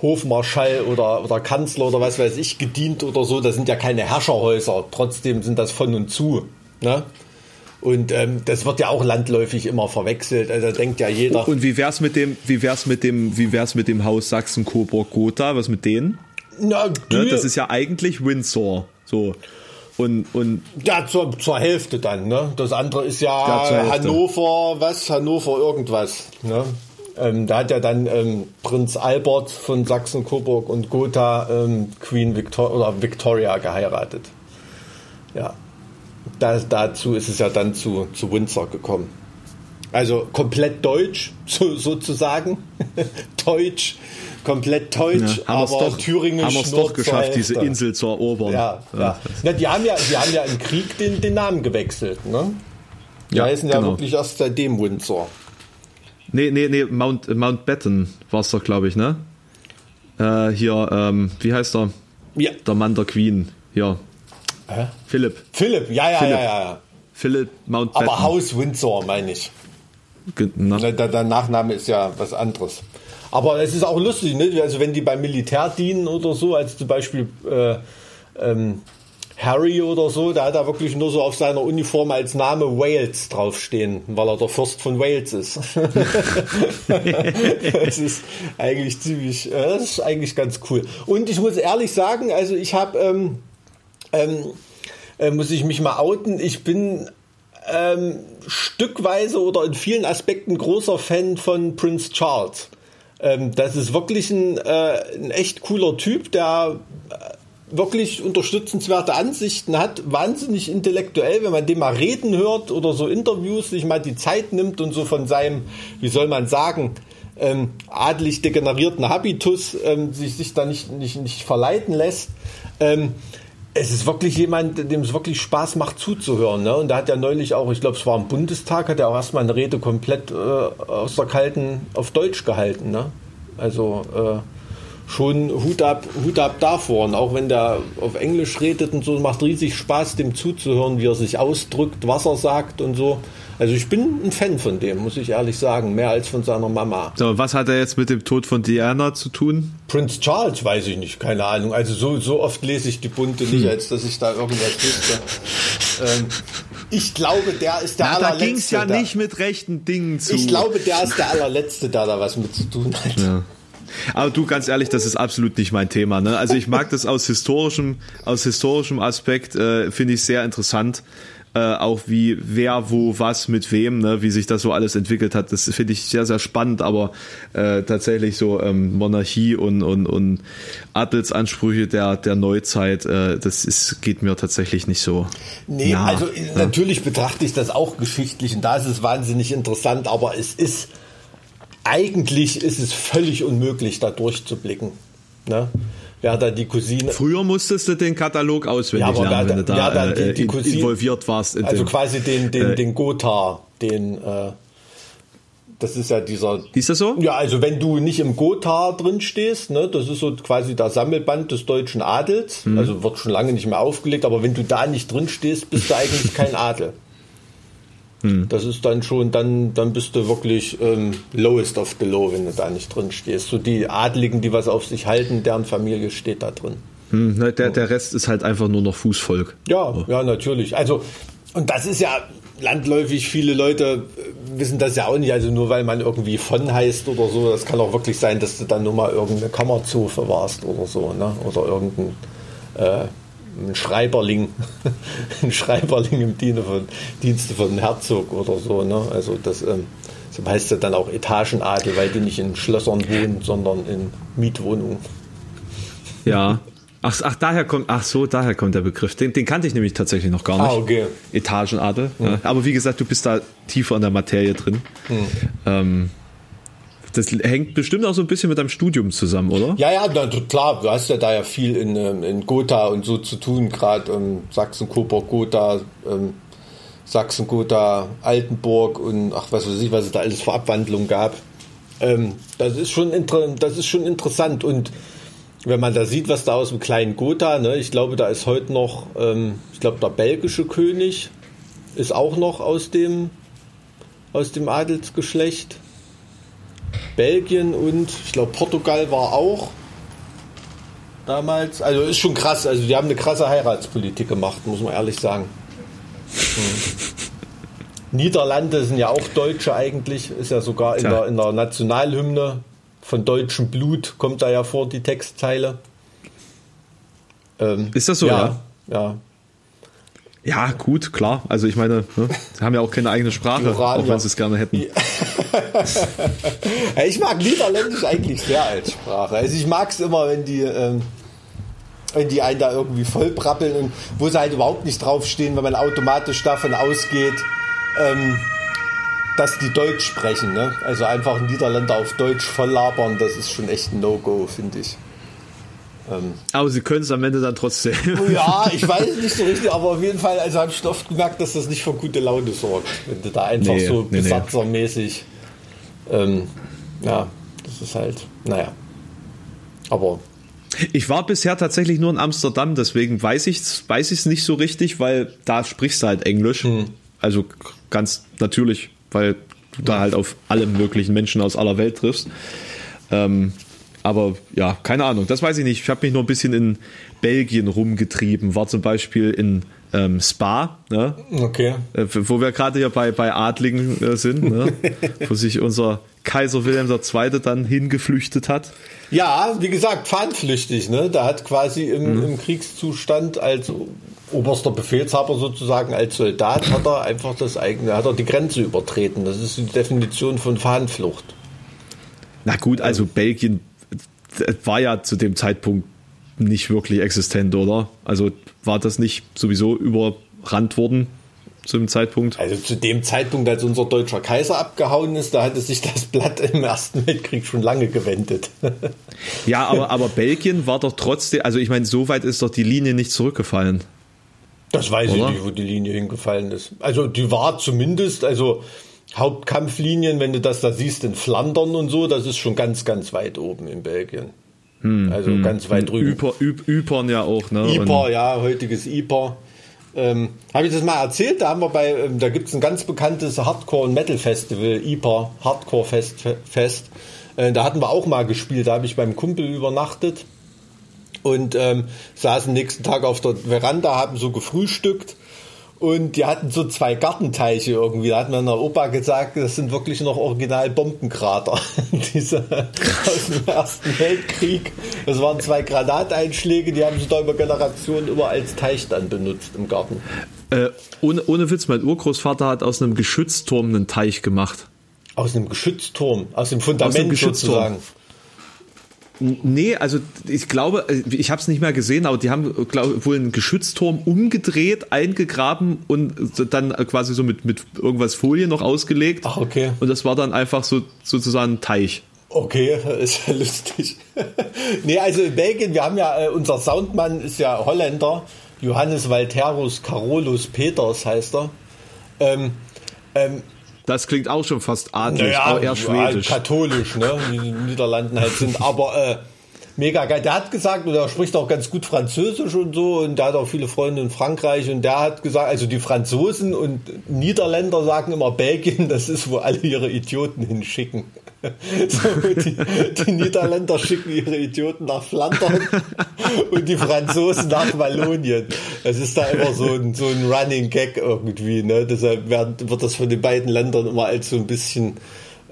Hofmarschall oder, oder Kanzler oder was weiß ich gedient oder so. Das sind ja keine Herrscherhäuser. Trotzdem sind das von und zu. Ne? Und ähm, das wird ja auch landläufig immer verwechselt. Also denkt ja jeder. Und wie wär's mit dem, wie wär's mit dem, wie wär's mit dem Haus Sachsen Coburg Gotha? Was mit denen? Na, ne, das ist ja eigentlich Windsor. So. Und, und ja, zur, zur Hälfte dann, ne? Das andere ist ja, ja Hannover, was? Hannover irgendwas. Ne? Ähm, da hat ja dann ähm, Prinz Albert von Sachsen, Coburg und Gotha ähm, Queen Victor oder Victoria geheiratet. Ja da, dazu ist es ja dann zu, zu Windsor gekommen. Also komplett deutsch, [laughs] so, sozusagen. [laughs] deutsch, komplett deutsch, ja, aber doch, Thüringen haben es doch geschafft, diese Insel zu erobern. Ja, ja. ja. Na, die, haben ja, die haben ja im Krieg den, den Namen gewechselt. Ne? Die ja, heißen ja genau. wirklich erst seitdem Windsor. Nee, nee, nee, Mount, Mountbatten war es doch, glaube ich, ne? Äh, hier, ähm, wie heißt er? Ja. Der Mann der Queen. Ja, Hä? Philipp. Philipp, ja, ja, Philipp. ja, ja. Philipp Mountbatten. Aber Haus Windsor, meine ich. Na. Der, der, Nachname ist ja was anderes. Aber es ist auch lustig, ne? also wenn die beim Militär dienen oder so, als zum Beispiel äh, ähm, Harry oder so, da hat er wirklich nur so auf seiner Uniform als Name Wales draufstehen, weil er der Fürst von Wales ist. [laughs] das ist eigentlich ziemlich, äh, das ist eigentlich ganz cool. Und ich muss ehrlich sagen, also ich habe ähm, ähm, äh, muss ich mich mal outen. Ich bin ähm, stückweise oder in vielen Aspekten großer Fan von Prince Charles. Ähm, das ist wirklich ein, äh, ein echt cooler Typ, der äh, wirklich unterstützenswerte Ansichten hat, wahnsinnig intellektuell, wenn man dem mal reden hört oder so Interviews, sich mal die Zeit nimmt und so von seinem, wie soll man sagen, ähm, adelig degenerierten Habitus ähm, sich, sich da nicht, nicht, nicht verleiten lässt. Ähm, es ist wirklich jemand, dem es wirklich Spaß macht zuzuhören. Ne? Und da hat ja neulich auch, ich glaube, es war im Bundestag, hat er auch erstmal eine Rede komplett äh, aus der Kalten auf Deutsch gehalten. Ne? Also äh, schon Hut ab, Hut ab davor. Und auch wenn der auf Englisch redet und so, macht riesig Spaß, dem zuzuhören, wie er sich ausdrückt, was er sagt und so. Also ich bin ein Fan von dem, muss ich ehrlich sagen, mehr als von seiner Mama. So, was hat er jetzt mit dem Tod von Diana zu tun? Prince Charles, weiß ich nicht, keine Ahnung. Also so, so oft lese ich die Bunte nicht, hm. als dass ich da irgendwas wüsste. ähm, ich glaube, der ist der Na, allerletzte. Da ging es ja nicht mit rechten Dingen zu. Ich glaube, der ist der allerletzte, der da was mit zu tun hat. Ja. Aber du, ganz ehrlich, das ist absolut nicht mein Thema. Ne? Also ich mag das aus historischem, aus historischem Aspekt, äh, finde ich sehr interessant äh, auch wie wer, wo, was, mit wem, ne, wie sich das so alles entwickelt hat. Das finde ich sehr, sehr spannend, aber äh, tatsächlich so ähm, Monarchie und, und, und Adelsansprüche der, der Neuzeit, äh, das ist, geht mir tatsächlich nicht so. Nee, nah, also ne? natürlich betrachte ich das auch geschichtlich und da ist es wahnsinnig interessant, aber es ist eigentlich ist es völlig unmöglich, da durchzublicken. Ne? Wer da die Cousine. Früher musstest du den Katalog auswendig ja, lernen, wenn du da, da die, die äh, Cousine, involviert warst. In also dem, quasi den, den, äh, den Gotha, den, äh, das ist ja dieser. Ist das so? Ja, also wenn du nicht im Gotha drin stehst, ne, das ist so quasi der Sammelband des deutschen Adels, mhm. also wird schon lange nicht mehr aufgelegt, aber wenn du da nicht drin stehst, bist du eigentlich kein Adel. Hm. Das ist dann schon, dann, dann bist du wirklich ähm, lowest of the low, wenn du da nicht drin stehst. So die Adligen, die was auf sich halten, deren Familie steht da drin. Hm, ne, der, der Rest ist halt einfach nur noch Fußvolk. Ja, ja, natürlich. Also, und das ist ja landläufig, viele Leute wissen das ja auch nicht. Also nur weil man irgendwie von heißt oder so, das kann auch wirklich sein, dass du dann nur mal irgendeine Kammerzofe warst oder so, ne? Oder irgendein äh, ein Schreiberling, [laughs] ein Schreiberling im Dienste von, Dienste von Herzog oder so, ne? Also das, ähm, heißt ja dann auch Etagenadel, weil die nicht in Schlössern wohnen, sondern in Mietwohnungen. Ja, Ach, ach, daher kommt, ach so, daher kommt der Begriff. Den, den kannte ich nämlich tatsächlich noch gar nicht. Ah, okay. Etagenadel. Mhm. Ja. Aber wie gesagt, du bist da tiefer in der Materie drin. Mhm. Ähm, das hängt bestimmt auch so ein bisschen mit deinem Studium zusammen, oder? Ja, ja, na, klar. Du hast ja da ja viel in, ähm, in Gotha und so zu tun, gerade ähm, Sachsen-Coburg, Gotha, ähm, Sachsen-Gotha, Altenburg und ach, was weiß ich, was es da alles für Abwandlungen gab. Ähm, das, ist schon das ist schon interessant und wenn man da sieht, was da aus dem kleinen Gotha, ne, ich glaube, da ist heute noch, ähm, ich glaube, der belgische König ist auch noch aus dem, aus dem Adelsgeschlecht. Belgien und ich glaube, Portugal war auch damals. Also ist schon krass. Also die haben eine krasse Heiratspolitik gemacht, muss man ehrlich sagen. Hm. Niederlande sind ja auch Deutsche eigentlich, ist ja sogar in der, in der Nationalhymne von deutschem Blut kommt da ja vor, die Textzeile. Ähm, ist das so, ja? Ja. Ja, gut, klar. Also ich meine, ne, sie haben ja auch keine eigene Sprache, Uran, auch wenn sie es gerne hätten. [laughs] ich mag Niederländisch eigentlich sehr als Sprache. Also ich mag es immer, wenn die, ähm, wenn die einen da irgendwie voll brabbeln und wo sie halt überhaupt nicht draufstehen, wenn man automatisch davon ausgeht, ähm, dass die Deutsch sprechen. Ne? Also einfach Niederländer auf Deutsch voll labern, das ist schon echt ein No-Go, finde ich. Ähm, aber sie können es am Ende dann trotzdem. Ja, [laughs] ich weiß nicht so richtig, aber auf jeden Fall, also habe ich oft gemerkt, dass das nicht für gute Laune sorgt, wenn du da einfach nee, so nee, besatzermäßig. Ähm, ja, das ist halt, naja. Aber. Ich war bisher tatsächlich nur in Amsterdam, deswegen weiß ich es weiß nicht so richtig, weil da sprichst du halt Englisch. Hm. Also ganz natürlich weil du da halt auf alle möglichen Menschen aus aller Welt triffst. Ähm, aber ja, keine Ahnung, das weiß ich nicht. Ich habe mich nur ein bisschen in Belgien rumgetrieben, war zum Beispiel in ähm, Spa, ne? okay. Äh, wo wir gerade ja bei, bei Adligen äh, sind, ne? [laughs] wo sich unser Kaiser Wilhelm II. dann hingeflüchtet hat. Ja, wie gesagt, fahnenflüchtig. Ne? Da hat quasi im, mhm. im Kriegszustand als oberster Befehlshaber sozusagen, als Soldat, hat er einfach das eigene, hat er die Grenze übertreten. Das ist die Definition von Fahnenflucht. Na gut, also Belgien war ja zu dem Zeitpunkt nicht wirklich existent, oder? Also war das nicht sowieso überrannt worden zu dem Zeitpunkt? Also zu dem Zeitpunkt, als unser deutscher Kaiser abgehauen ist, da hatte sich das Blatt im Ersten Weltkrieg schon lange gewendet. [laughs] ja, aber, aber Belgien war doch trotzdem, also ich meine, so weit ist doch die Linie nicht zurückgefallen. Das weiß Oder? ich nicht, wo die Linie hingefallen ist. Also die war zumindest, also Hauptkampflinien, wenn du das da siehst in Flandern und so, das ist schon ganz, ganz weit oben in Belgien. Hm, also hm, ganz weit drüben. Yper, Ypern ja auch, ne? Yper, ja, heutiges Yper. Ähm, Habe ich das mal erzählt? Da haben wir bei, ähm, da gibt es ein ganz bekanntes Hardcore- und Metal-Festival, Yper Hardcore Fest. Fest. Äh, da hatten wir auch mal gespielt, da habe ich beim Kumpel übernachtet und ähm, saßen nächsten Tag auf der Veranda, haben so gefrühstückt und die hatten so zwei Gartenteiche irgendwie. Da hat mir der Opa gesagt, das sind wirklich noch original Bombenkrater. [laughs] Diese aus dem Ersten Weltkrieg. Das waren zwei Granateinschläge, die haben sie da über Generationen immer als Teich dann benutzt im Garten. Äh, ohne, ohne Witz, mein Urgroßvater hat aus einem Geschützturm einen Teich gemacht. Aus einem Geschützturm, aus dem Fundament aus dem Geschützturm. sozusagen. Nee, also ich glaube, äh, ich habe es nicht mehr gesehen, aber die haben glaub, wohl einen Geschützturm umgedreht, eingegraben und dann quasi so mit, mit irgendwas Folie noch ausgelegt. Ach, okay. Und das war dann einfach so sozusagen ein Teich. Okay, [laughs] ist ja lustig. [laughs] nee, also in Belgien, wir haben ja, äh, unser Soundmann ist ja Holländer, Johannes Walterus Carolus Peters heißt er. Ähm, ähm, das klingt auch schon fast adlig, naja, aber eher schwedisch. Katholisch, ne? Wie [laughs] die Niederlanden halt sind. Aber äh, mega geil. Der hat gesagt, und er spricht auch ganz gut Französisch und so, und der hat auch viele Freunde in Frankreich, und der hat gesagt, also die Franzosen und Niederländer sagen immer Belgien, [laughs] das ist, wo alle ihre Idioten hinschicken. [laughs] Die, die Niederländer schicken ihre Idioten nach Flandern und die Franzosen nach Wallonien. Das ist da immer so ein, so ein Running Gag irgendwie. Ne? Deshalb wird, wird das von den beiden Ländern immer als so ein bisschen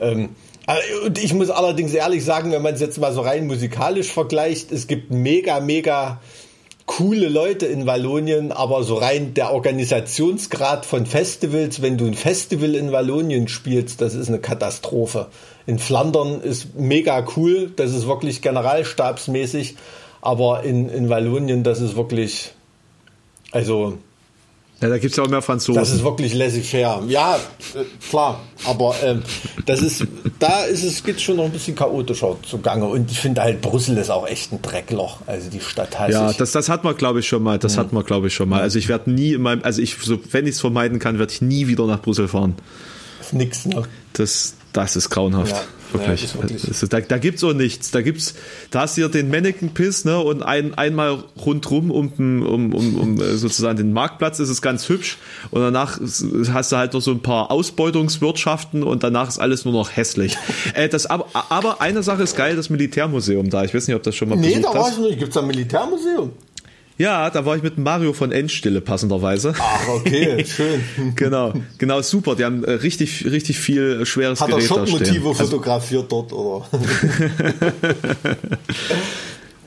ähm, äh, und ich muss allerdings ehrlich sagen, wenn man es jetzt mal so rein musikalisch vergleicht, es gibt mega, mega coole Leute in Wallonien, aber so rein der Organisationsgrad von Festivals, wenn du ein Festival in Wallonien spielst, das ist eine Katastrophe. In Flandern ist mega cool, das ist wirklich generalstabsmäßig, aber in, in Wallonien, das ist wirklich, also ja, da gibt es ja auch mehr Franzosen. Das ist wirklich laissez-faire. Ja, äh, klar. Aber ähm, das ist, da ist es, geht schon noch ein bisschen chaotischer zugange. Und ich finde halt, Brüssel ist auch echt ein Dreckloch. Also die Stadt heißt. Ja, das, das hat man, glaube ich, schon mal. Das mhm. hat man, glaube ich, schon mal. Also ich werde nie in meinem, also ich, so, wenn ich es vermeiden kann, werde ich nie wieder nach Brüssel fahren. Das ist nix, ne? Das, das ist grauenhaft. Ja. Wirklich. Ja, wirklich. Da, da gibt's auch nichts. Da gibt's, da hast du ja den Mannequin-Piss, ne, und ein, einmal rundrum um, um, um, um äh, sozusagen den Marktplatz ist es ganz hübsch. Und danach hast du halt noch so ein paar Ausbeutungswirtschaften und danach ist alles nur noch hässlich. [laughs] äh, das, aber, aber eine Sache ist geil, das Militärmuseum da. Ich weiß nicht, ob das schon mal Nee, da war ich nicht. Gibt's da ein Militärmuseum? Ja, da war ich mit Mario von Endstille passenderweise. Ach, okay, [laughs] schön. genau, genau, super. Die haben äh, richtig, richtig viel schweres Hat Gerät Hat er Schockmotive also, fotografiert dort, oder? [laughs]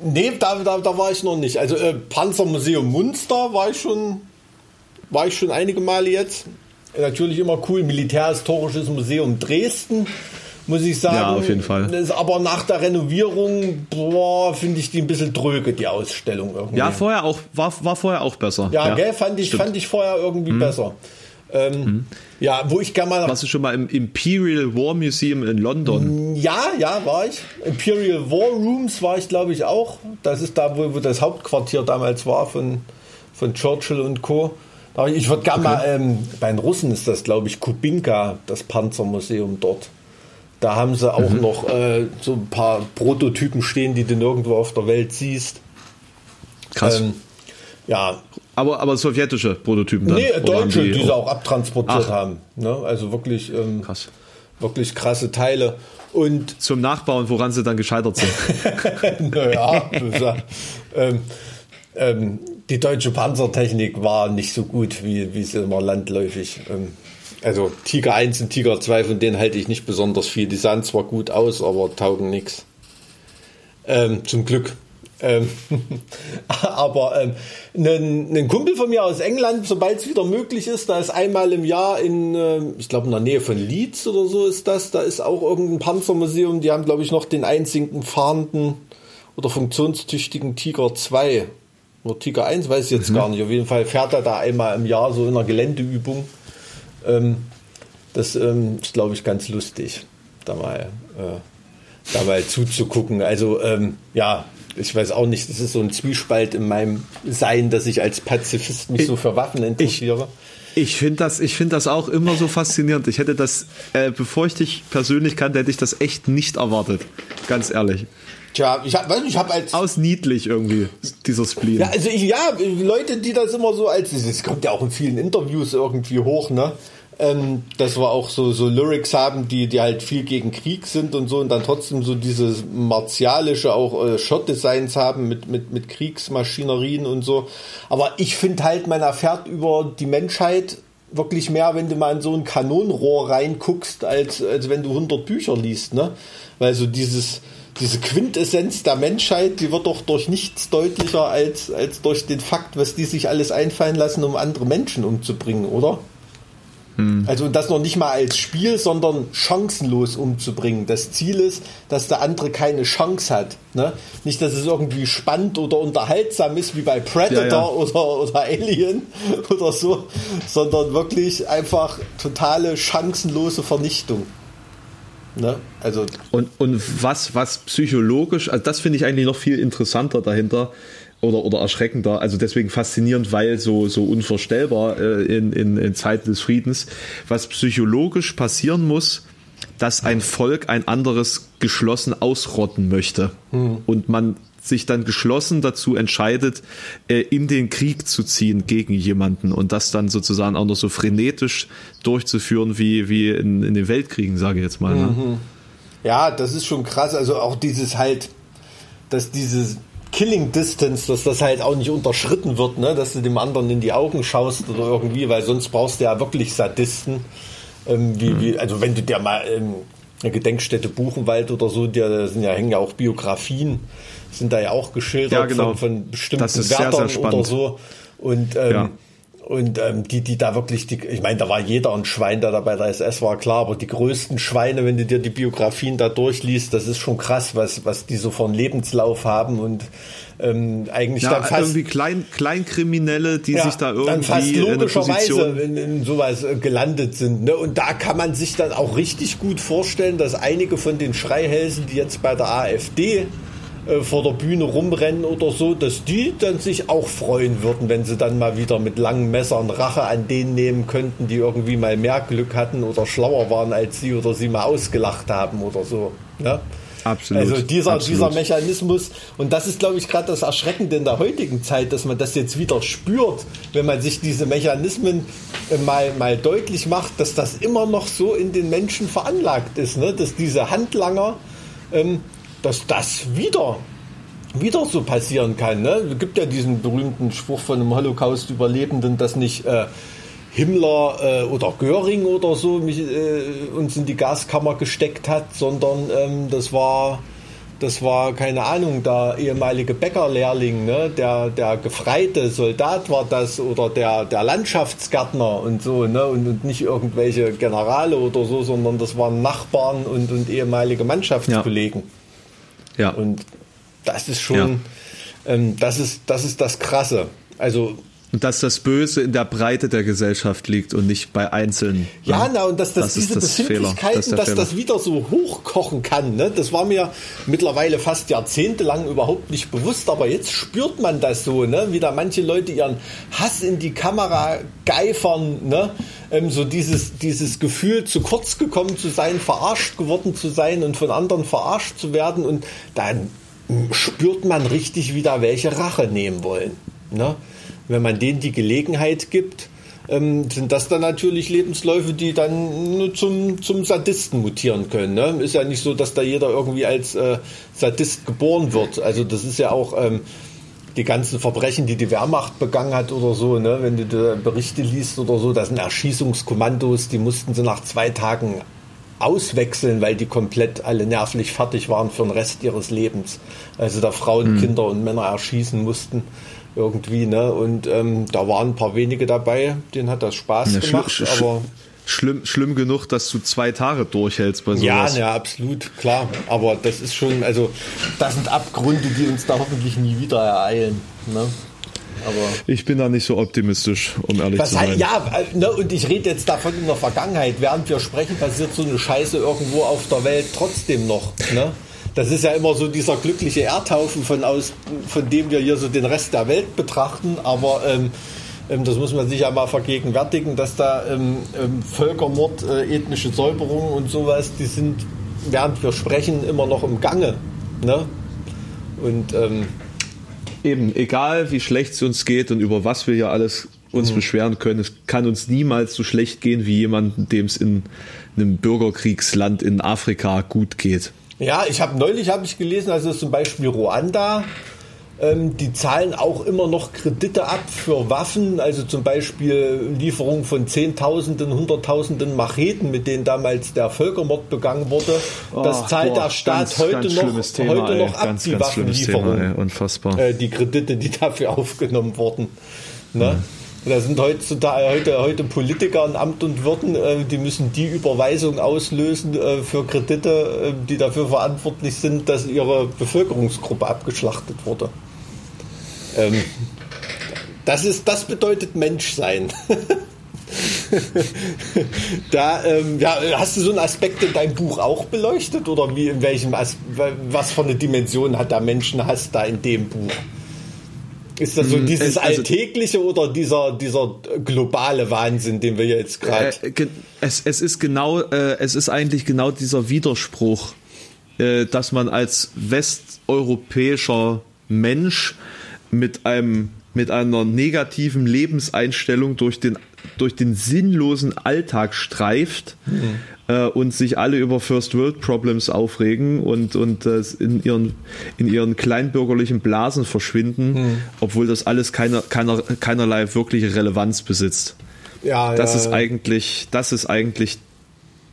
nee, da, da, da war ich noch nicht. Also äh, Panzermuseum Munster war ich schon, war ich schon einige Male jetzt. Natürlich immer cool. Militärhistorisches Museum Dresden muss ich sagen. Ja, auf jeden Fall. aber nach der Renovierung, boah, finde ich die ein bisschen dröge, die Ausstellung irgendwie. Ja, vorher auch, war, war vorher auch besser. Ja, ja gell, fand ich, fand ich vorher irgendwie mhm. besser. Ähm, mhm. Ja, wo ich gerne mal. Warst du schon mal im Imperial War Museum in London? Ja, ja, war ich. Imperial War Rooms war ich, glaube ich, auch. Das ist da, wo, wo das Hauptquartier damals war von, von Churchill und Co. Ich würde gerne okay. mal, ähm, bei den Russen ist das, glaube ich, Kubinka, das Panzermuseum dort. Da haben sie auch mhm. noch äh, so ein paar Prototypen stehen, die du nirgendwo auf der Welt siehst. Krass. Ähm, ja. Aber, aber sowjetische Prototypen dann? Nee, deutsche, die, die sie auch abtransportiert Ach. haben. Ne? Also wirklich, ähm, Krass. wirklich krasse Teile. Und Zum Nachbauen, woran sie dann gescheitert sind. [laughs] naja, ähm, ähm, die deutsche Panzertechnik war nicht so gut, wie, wie sie immer landläufig ähm, also Tiger 1 und Tiger 2, von denen halte ich nicht besonders viel. Die sahen zwar gut aus, aber taugen nichts. Ähm, zum Glück. Ähm, [laughs] aber ähm, ein, ein, Kumpel von mir aus England, sobald es wieder möglich ist, da ist einmal im Jahr in, äh, ich glaube in der Nähe von Leeds oder so ist das, da ist auch irgendein Panzermuseum, die haben glaube ich noch den einzigen fahrenden oder funktionstüchtigen Tiger 2 oder Tiger 1, weiß ich jetzt mhm. gar nicht. Auf jeden Fall fährt er da einmal im Jahr so in einer Geländeübung. Ähm, das ähm, ist, glaube ich, ganz lustig, da mal, äh, da mal zuzugucken. Also, ähm, ja, ich weiß auch nicht, das ist so ein Zwiespalt in meinem Sein, dass ich als Pazifist mich ich, so für Waffen interessiere. Ich, ich finde das, find das auch immer so faszinierend. Ich hätte das, äh, bevor ich dich persönlich kannte, hätte ich das echt nicht erwartet. Ganz ehrlich. Tja, ich habe ich hab als. Aus niedlich irgendwie, dieser Spleen. Ja, also ich, ja, Leute, die das immer so als. Das kommt ja auch in vielen Interviews irgendwie hoch, ne? ähm, dass wir auch so, so Lyrics haben, die, die halt viel gegen Krieg sind und so und dann trotzdem so dieses martialische auch äh, Shot-Designs haben mit, mit, mit Kriegsmaschinerien und so. Aber ich finde halt, man erfährt über die Menschheit wirklich mehr, wenn du mal in so ein Kanonenrohr reinguckst, als, als wenn du 100 Bücher liest, ne? Weil so dieses, diese Quintessenz der Menschheit, die wird doch durch nichts deutlicher als, als durch den Fakt, was die sich alles einfallen lassen, um andere Menschen umzubringen, oder? Hm. Also das noch nicht mal als Spiel, sondern chancenlos umzubringen. Das Ziel ist, dass der andere keine Chance hat. Ne? Nicht, dass es irgendwie spannend oder unterhaltsam ist wie bei Predator ja, ja. Oder, oder Alien [laughs] oder so, sondern wirklich einfach totale chancenlose Vernichtung. Ne? Also und, und was, was psychologisch, also das finde ich eigentlich noch viel interessanter dahinter, oder, oder erschreckender, also deswegen faszinierend, weil so, so unvorstellbar äh, in, in, in Zeiten des Friedens, was psychologisch passieren muss, dass ein Volk ein anderes geschlossen ausrotten möchte. Hm. Und man sich dann geschlossen dazu entscheidet, äh, in den Krieg zu ziehen gegen jemanden und das dann sozusagen auch noch so frenetisch durchzuführen wie, wie in, in den Weltkriegen, sage ich jetzt mal. Ne? Mhm. Ja, das ist schon krass. Also auch dieses halt, dass dieses Killing Distance, dass das halt auch nicht unterschritten wird, ne? dass du dem anderen in die Augen schaust oder irgendwie, weil sonst brauchst du ja wirklich Sadisten. Ähm, wie, mhm. wie, also wenn du dir mal ähm, eine Gedenkstätte Buchenwald oder so, da sind ja, hängen ja auch Biografien sind da ja auch geschildert ja, genau. von, von, bestimmten Wärtern oder so. Und ähm, ja. Und ähm, die, die da wirklich, die, ich meine, da war jeder ein Schwein, der da bei der SS war, klar, aber die größten Schweine, wenn du dir die Biografien da durchliest, das ist schon krass, was, was die so von Lebenslauf haben und ähm, eigentlich ja, dann fast irgendwie Klein, Kleinkriminelle, die ja, sich da irgendwie dann fast logischerweise in, in, sowas äh, gelandet sind. Ne? Und da kann man sich dann auch richtig gut vorstellen, dass einige von den Schreihälsen, die jetzt bei der AfD äh, vor der Bühne rumrennen oder so, dass die dann sich auch freuen würden, wenn sie dann mal wieder mit langen Messern Rache an denen nehmen könnten, die irgendwie mal mehr Glück hatten oder schlauer waren als sie oder sie mal ausgelacht haben oder so. Ja? Absolut. Also dieser, Absolut. dieser Mechanismus, und das ist, glaube ich, gerade das Erschreckende in der heutigen Zeit, dass man das jetzt wieder spürt, wenn man sich diese Mechanismen äh, mal, mal deutlich macht, dass das immer noch so in den Menschen veranlagt ist, ne? dass diese Handlanger ähm, dass das wieder wieder so passieren kann. Ne? Es gibt ja diesen berühmten Spruch von einem Holocaust-Überlebenden, dass nicht äh, Himmler äh, oder Göring oder so mich, äh, uns in die Gaskammer gesteckt hat, sondern ähm, das war das war, keine Ahnung, der ehemalige Bäckerlehrling, ne? der, der gefreite Soldat war das oder der, der Landschaftsgärtner und so, ne? und, und nicht irgendwelche Generale oder so, sondern das waren Nachbarn und, und ehemalige Mannschaftskollegen. Ja. Ja. Und das ist schon, ja. ähm, das ist, das ist das Krasse. Also und dass das Böse in der Breite der Gesellschaft liegt und nicht bei Einzelnen. Ja, na, und dass das, das diese das Befindlichkeiten, das dass Fehler. das wieder so hochkochen kann, ne? das war mir mittlerweile fast jahrzehntelang überhaupt nicht bewusst, aber jetzt spürt man das so, ne? wie da manche Leute ihren Hass in die Kamera geifern, ne? Ähm, so dieses, dieses Gefühl, zu kurz gekommen zu sein, verarscht geworden zu sein und von anderen verarscht zu werden und dann spürt man richtig wieder welche Rache nehmen wollen. Ne? Wenn man denen die Gelegenheit gibt, ähm, sind das dann natürlich Lebensläufe, die dann nur zum, zum Sadisten mutieren können. Ne? Ist ja nicht so, dass da jeder irgendwie als äh, Sadist geboren wird. Also das ist ja auch ähm, die ganzen Verbrechen, die die Wehrmacht begangen hat oder so. Ne? Wenn du da Berichte liest oder so, das sind Erschießungskommandos, die mussten sie nach zwei Tagen auswechseln, weil die komplett alle nervlich fertig waren für den Rest ihres Lebens. Also da Frauen, mhm. Kinder und Männer erschießen mussten irgendwie, ne? Und ähm, da waren ein paar wenige dabei, denen hat das Spaß ja, gemacht, sch aber. Schlimm, schlimm genug, dass du zwei Tage durchhältst bei sowas. Ja, ja, absolut, klar. Aber das ist schon, also, das sind Abgründe, die uns da hoffentlich nie wieder ereilen. Ne? Aber ich bin da nicht so optimistisch, um ehrlich zu sein. ja, äh, ne, und ich rede jetzt davon in der Vergangenheit. Während wir sprechen, passiert so eine Scheiße irgendwo auf der Welt trotzdem noch. Ne? Das ist ja immer so dieser glückliche Erdhaufen, von, aus, von dem wir hier so den Rest der Welt betrachten. Aber ähm, ähm, das muss man sich ja mal vergegenwärtigen, dass da ähm, ähm, Völkermord, äh, ethnische Säuberungen und sowas, die sind, während wir sprechen, immer noch im Gange. Ne? Und ähm, eben, egal wie schlecht es uns geht und über was wir hier alles uns mhm. beschweren können, es kann uns niemals so schlecht gehen wie jemandem, dem es in einem Bürgerkriegsland in Afrika gut geht. Ja, ich habe neulich habe ich gelesen, also zum Beispiel Ruanda, ähm, die zahlen auch immer noch Kredite ab für Waffen, also zum Beispiel Lieferung von Zehntausenden, Hunderttausenden Macheten, mit denen damals der Völkermord begangen wurde. Das oh, zahlt boah, der Staat ganz, heute ganz noch, Thema, heute noch ab, ganz, die Waffenlieferung. Unfassbar. Äh, die Kredite, die dafür [laughs] aufgenommen wurden. Ne? Mhm. Da sind heutzutage heute, heute Politiker in Amt und Würden, äh, die müssen die Überweisung auslösen äh, für Kredite, äh, die dafür verantwortlich sind, dass ihre Bevölkerungsgruppe abgeschlachtet wurde. Ähm, das, ist, das bedeutet Menschsein. [laughs] da, ähm, ja, hast du so einen Aspekt in deinem Buch auch beleuchtet oder wie in welchem was für eine Dimension hat der Menschenhass da in dem Buch? Ist das so mhm. dieses also, alltägliche oder dieser, dieser globale Wahnsinn, den wir jetzt gerade. Äh, es, es ist genau, äh, es ist eigentlich genau dieser Widerspruch, äh, dass man als westeuropäischer Mensch mit einem mit einer negativen Lebenseinstellung durch den durch den sinnlosen Alltag streift mhm. Äh, und sich alle über First World Problems aufregen und, und äh, in, ihren, in ihren kleinbürgerlichen Blasen verschwinden, mhm. obwohl das alles keiner, keiner, keinerlei wirkliche Relevanz besitzt. Ja, das ja. ist eigentlich, das ist eigentlich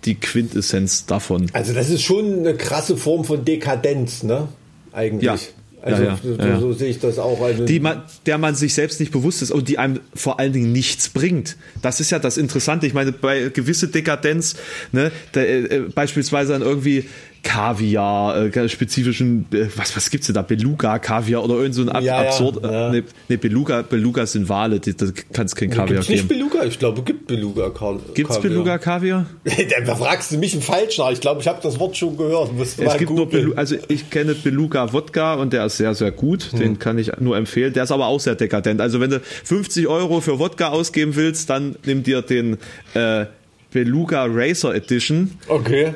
die Quintessenz davon. Also das ist schon eine krasse Form von Dekadenz, ne? Eigentlich. Ja. Also ja, ja, so, ja. so, sehe ich das auch. Also die man, der man sich selbst nicht bewusst ist und die einem vor allen Dingen nichts bringt. Das ist ja das Interessante. Ich meine, bei gewisse Dekadenz, ne, der, äh, äh beispielsweise dann irgendwie Kaviar, äh, spezifischen, äh, was, was gibt's denn da? Beluga, Kaviar oder irgend so ein ab, ja, absurd. Ja. Ne, ne, Beluga, Beluga sind Wale, da kann es kein Kaviar gibt's geben. Nicht Beluga, ich glaube, gibt Beluga Kaviar. Gibt's Beluga Kaviar? [laughs] da fragst du mich im Falsch nach. Ich glaube, ich habe das Wort schon gehört. es gibt nur Beluga, also ich kenne Beluga Wodka und der ist sehr, sehr gut. Hm. Den kann ich nur empfehlen. Der ist aber auch sehr dekadent. Also wenn du 50 Euro für Wodka ausgeben willst, dann nimm dir den äh, Beluga Racer Edition. Okay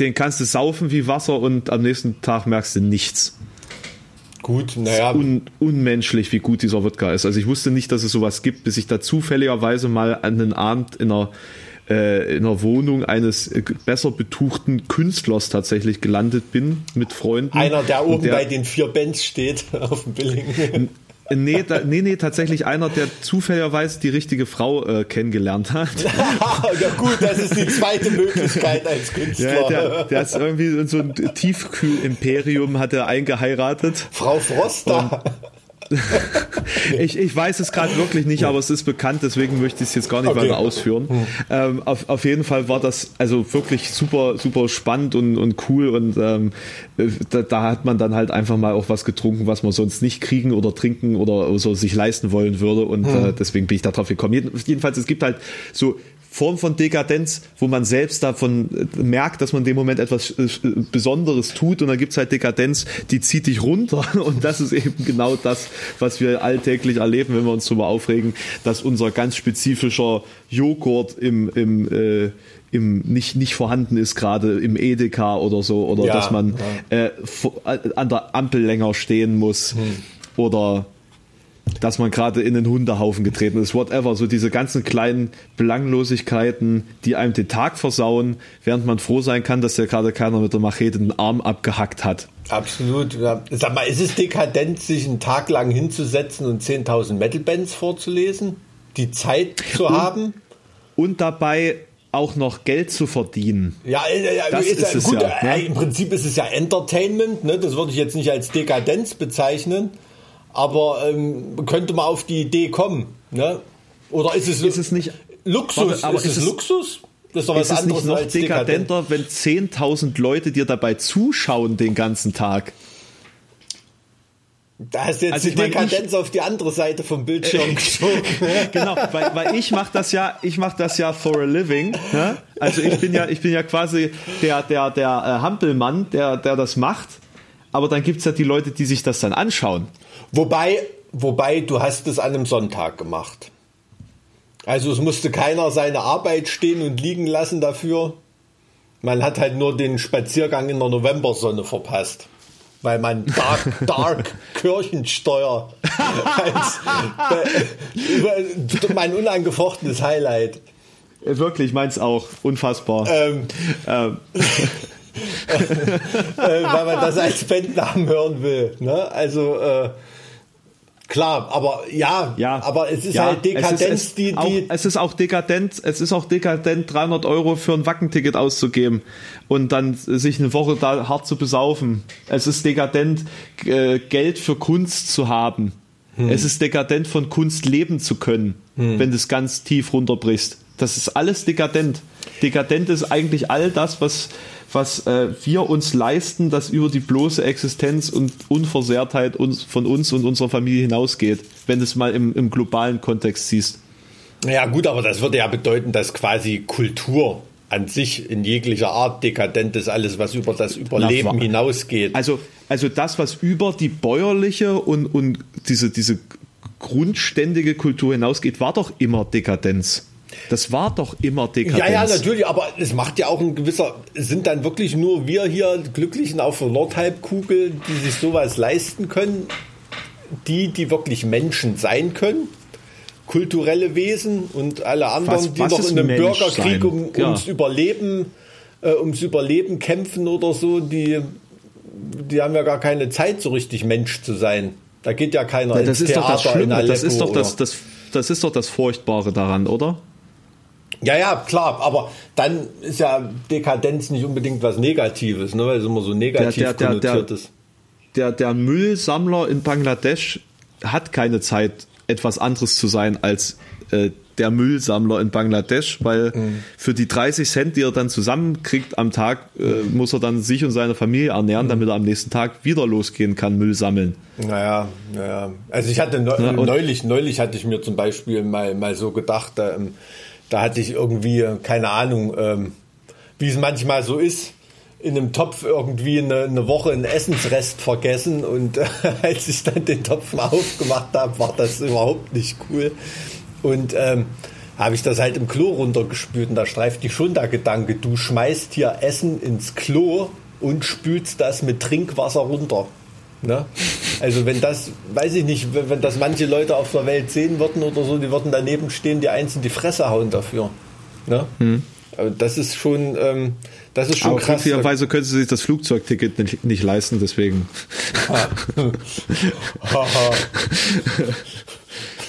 den kannst du saufen wie Wasser und am nächsten Tag merkst du nichts. Gut, naja. Un, unmenschlich, wie gut dieser Wodka ist. Also ich wusste nicht, dass es sowas gibt, bis ich da zufälligerweise mal an einen Abend in einer, äh, in einer Wohnung eines äh, besser betuchten Künstlers tatsächlich gelandet bin mit Freunden. Einer, der oben der, bei den vier Bands steht [laughs] auf dem Billing. Nee, da, nee, nee, tatsächlich einer, der zufälligerweise die richtige Frau äh, kennengelernt hat. [laughs] ja gut, das ist die zweite Möglichkeit als Künstler. Ja, der, der ist irgendwie in so ein Tiefkühl-Imperium hat er eingeheiratet. Frau Froster. [laughs] ich, ich weiß es gerade wirklich nicht, aber es ist bekannt, deswegen möchte ich es jetzt gar nicht okay. weiter ausführen. Hm. Ähm, auf, auf jeden Fall war das also wirklich super, super spannend und, und cool und ähm, da, da, hat man dann halt einfach mal auch was getrunken, was man sonst nicht kriegen oder trinken oder so sich leisten wollen würde und hm. äh, deswegen bin ich da drauf gekommen. Jedenfalls, es gibt halt so Form von Dekadenz, wo man selbst davon äh, merkt, dass man in dem Moment etwas äh, Besonderes tut und dann gibt's halt Dekadenz, die zieht dich runter [laughs] und das ist eben genau das, was wir alltäglich erleben, wenn wir uns darüber aufregen, dass unser ganz spezifischer Joghurt im, im äh, im nicht nicht vorhanden ist gerade im Edeka oder so oder ja, dass man ja. äh, an der Ampel länger stehen muss hm. oder dass man gerade in den Hundehaufen getreten ist, whatever. So diese ganzen kleinen Belanglosigkeiten, die einem den Tag versauen, während man froh sein kann, dass ja gerade keiner mit der Machete den Arm abgehackt hat. Absolut. Sag mal, ist es dekadent, sich einen Tag lang hinzusetzen und 10.000 Metal-Bands vorzulesen? Die Zeit zu und, haben? Und dabei auch noch Geld zu verdienen. Ja, ja das ist, ist es gut, ja. Ne? Im Prinzip ist es ja Entertainment. Ne? Das würde ich jetzt nicht als Dekadenz bezeichnen. Aber ähm, könnte man auf die Idee kommen, ne? Oder ist es, ist es nicht Luxus? aber ist, ist es Luxus? Das ist doch was ist anderes nicht noch dekadenter, dekadent. wenn 10.000 Leute dir dabei zuschauen den ganzen Tag. Da hast du jetzt also die Dekadenz ich, auf die andere Seite vom Bildschirm geschoben. [laughs] genau, weil, weil ich mache das ja, ich mache das ja for a living. Ne? Also ich bin ja, ich bin ja quasi der der der äh, Hampelmann, der der das macht. Aber dann gibt's ja die Leute, die sich das dann anschauen. Wobei, wobei, du hast es an einem Sonntag gemacht. Also es musste keiner seine Arbeit stehen und liegen lassen dafür. Man hat halt nur den Spaziergang in der Novembersonne verpasst. Weil man Dark, [laughs] Dark Kirchensteuer als mein unangefochtenes Highlight. Wirklich, meins auch. Unfassbar. Ähm, ähm. [laughs] äh, weil man das als Bandnamen hören will. Ne? Also äh, Klar, aber ja, ja, aber es ist ja, halt Dekadenz, es ist, es, die, auch, die. Es ist auch dekadent, es ist auch dekadent, 300 Euro für ein Wackenticket auszugeben und dann sich eine Woche da hart zu besaufen. Es ist dekadent, äh, Geld für Kunst zu haben. Hm. Es ist dekadent, von Kunst leben zu können, hm. wenn du es ganz tief runterbrichst. Das ist alles dekadent. Dekadent ist eigentlich all das, was was äh, wir uns leisten, das über die bloße Existenz und Unversehrtheit uns, von uns und unserer Familie hinausgeht, wenn du es mal im, im globalen Kontext siehst. Ja gut, aber das würde ja bedeuten, dass quasi Kultur an sich in jeglicher Art dekadent ist, alles, was über das Überleben Na, hinausgeht. Also, also das, was über die bäuerliche und, und diese, diese grundständige Kultur hinausgeht, war doch immer Dekadenz. Das war doch immer Dekadenz. Ja, ja, natürlich, aber es macht ja auch ein gewisser, sind dann wirklich nur wir hier Glücklichen auf der Nordhalbkugel, die sich sowas leisten können, die, die wirklich Menschen sein können, kulturelle Wesen und alle anderen, was, die was noch in einem Mensch Bürgerkrieg um, ja. ums Überleben, äh, ums Überleben kämpfen oder so, die, die haben ja gar keine Zeit, so richtig Mensch zu sein. Da geht ja keiner ja, das ins ist Theater doch das Schlimme. das ist doch das, das, das ist doch das Furchtbare daran, oder? Ja, ja, klar, aber dann ist ja Dekadenz nicht unbedingt was Negatives, ne, weil es immer so negativ der, der, konnotiert der, ist. Der, der Müllsammler in Bangladesch hat keine Zeit, etwas anderes zu sein als äh, der Müllsammler in Bangladesch, weil mhm. für die 30 Cent, die er dann zusammenkriegt am Tag, äh, muss er dann sich und seine Familie ernähren, mhm. damit er am nächsten Tag wieder losgehen kann, Müll sammeln. Naja, naja. Also ich hatte ne, neulich, neulich hatte ich mir zum Beispiel mal, mal so gedacht, ähm, da hatte ich irgendwie, keine Ahnung, ähm, wie es manchmal so ist, in einem Topf irgendwie eine, eine Woche einen Essensrest vergessen und äh, [laughs] als ich dann den Topf mal aufgemacht habe, war das überhaupt nicht cool. Und ähm, habe ich das halt im Klo runtergespült und da streift die schon der Gedanke, du schmeißt hier Essen ins Klo und spülst das mit Trinkwasser runter. Ne? Also wenn das, weiß ich nicht, wenn das manche Leute auf der Welt sehen würden oder so, die würden daneben stehen, die eins in die Fresse hauen dafür. Ne? Hm. Das ist schon, ähm, das ist schon Aber krass. Glücklicherweise können sie sich das Flugzeugticket nicht, nicht leisten, deswegen.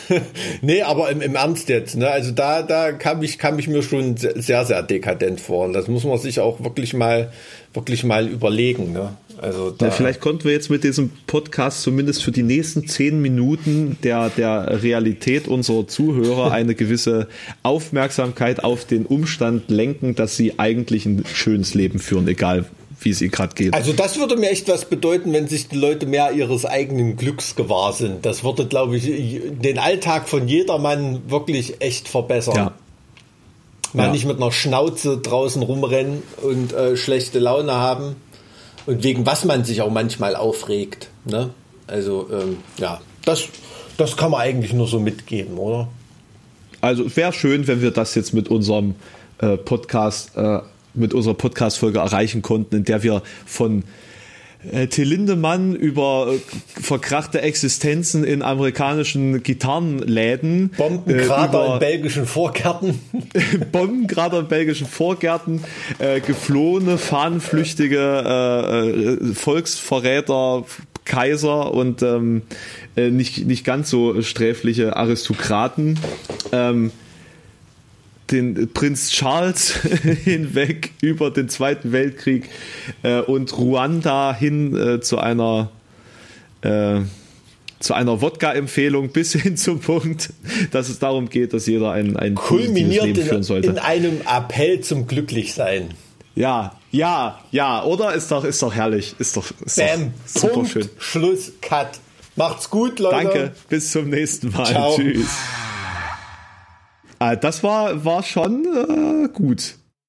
[laughs] nee, aber im, im Ernst jetzt, ne? Also da, da kam ich, kam ich mir schon sehr, sehr dekadent vor. Und das muss man sich auch wirklich mal, wirklich mal überlegen, ne? Also ja, vielleicht konnten wir jetzt mit diesem Podcast zumindest für die nächsten zehn Minuten der, der Realität unserer Zuhörer [laughs] eine gewisse Aufmerksamkeit auf den Umstand lenken, dass sie eigentlich ein schönes Leben führen, egal wie es ihnen gerade geht. Also das würde mir echt was bedeuten, wenn sich die Leute mehr ihres eigenen Glücks gewahr sind. Das würde, glaube ich, den Alltag von jedermann wirklich echt verbessern. Ja. Mal ja. nicht mit einer Schnauze draußen rumrennen und äh, schlechte Laune haben und wegen was man sich auch manchmal aufregt. Ne? Also ähm, ja, das, das kann man eigentlich nur so mitgeben, oder? Also es wäre schön, wenn wir das jetzt mit unserem äh, Podcast, äh, mit unserer Podcast-Folge erreichen konnten, in der wir von äh, Till Lindemann über äh, verkrachte Existenzen in amerikanischen Gitarrenläden. Äh, in belgischen Vorgärten. [laughs] Bombenkrater in belgischen Vorgärten, äh, geflohene, fahnenflüchtige äh, äh, Volksverräter, Kaiser und ähm, äh, nicht, nicht ganz so sträfliche Aristokraten. Ähm, den Prinz Charles [laughs] hinweg über den Zweiten Weltkrieg äh, und Ruanda hin äh, zu einer äh, zu einer Wodka-Empfehlung [laughs] bis hin zum Punkt, dass es darum geht, dass jeder ein, ein kulminiert Leben führen sollte. in einem Appell zum Glücklichsein. Ja, ja, ja, oder ist doch ist doch herrlich, ist doch, ist Bam, doch super Punkt, schön. Schluss, Cut. Macht's gut, Leute. Danke, bis zum nächsten Mal. Ciao. Tschüss. Ah, das war, war schon äh, gut.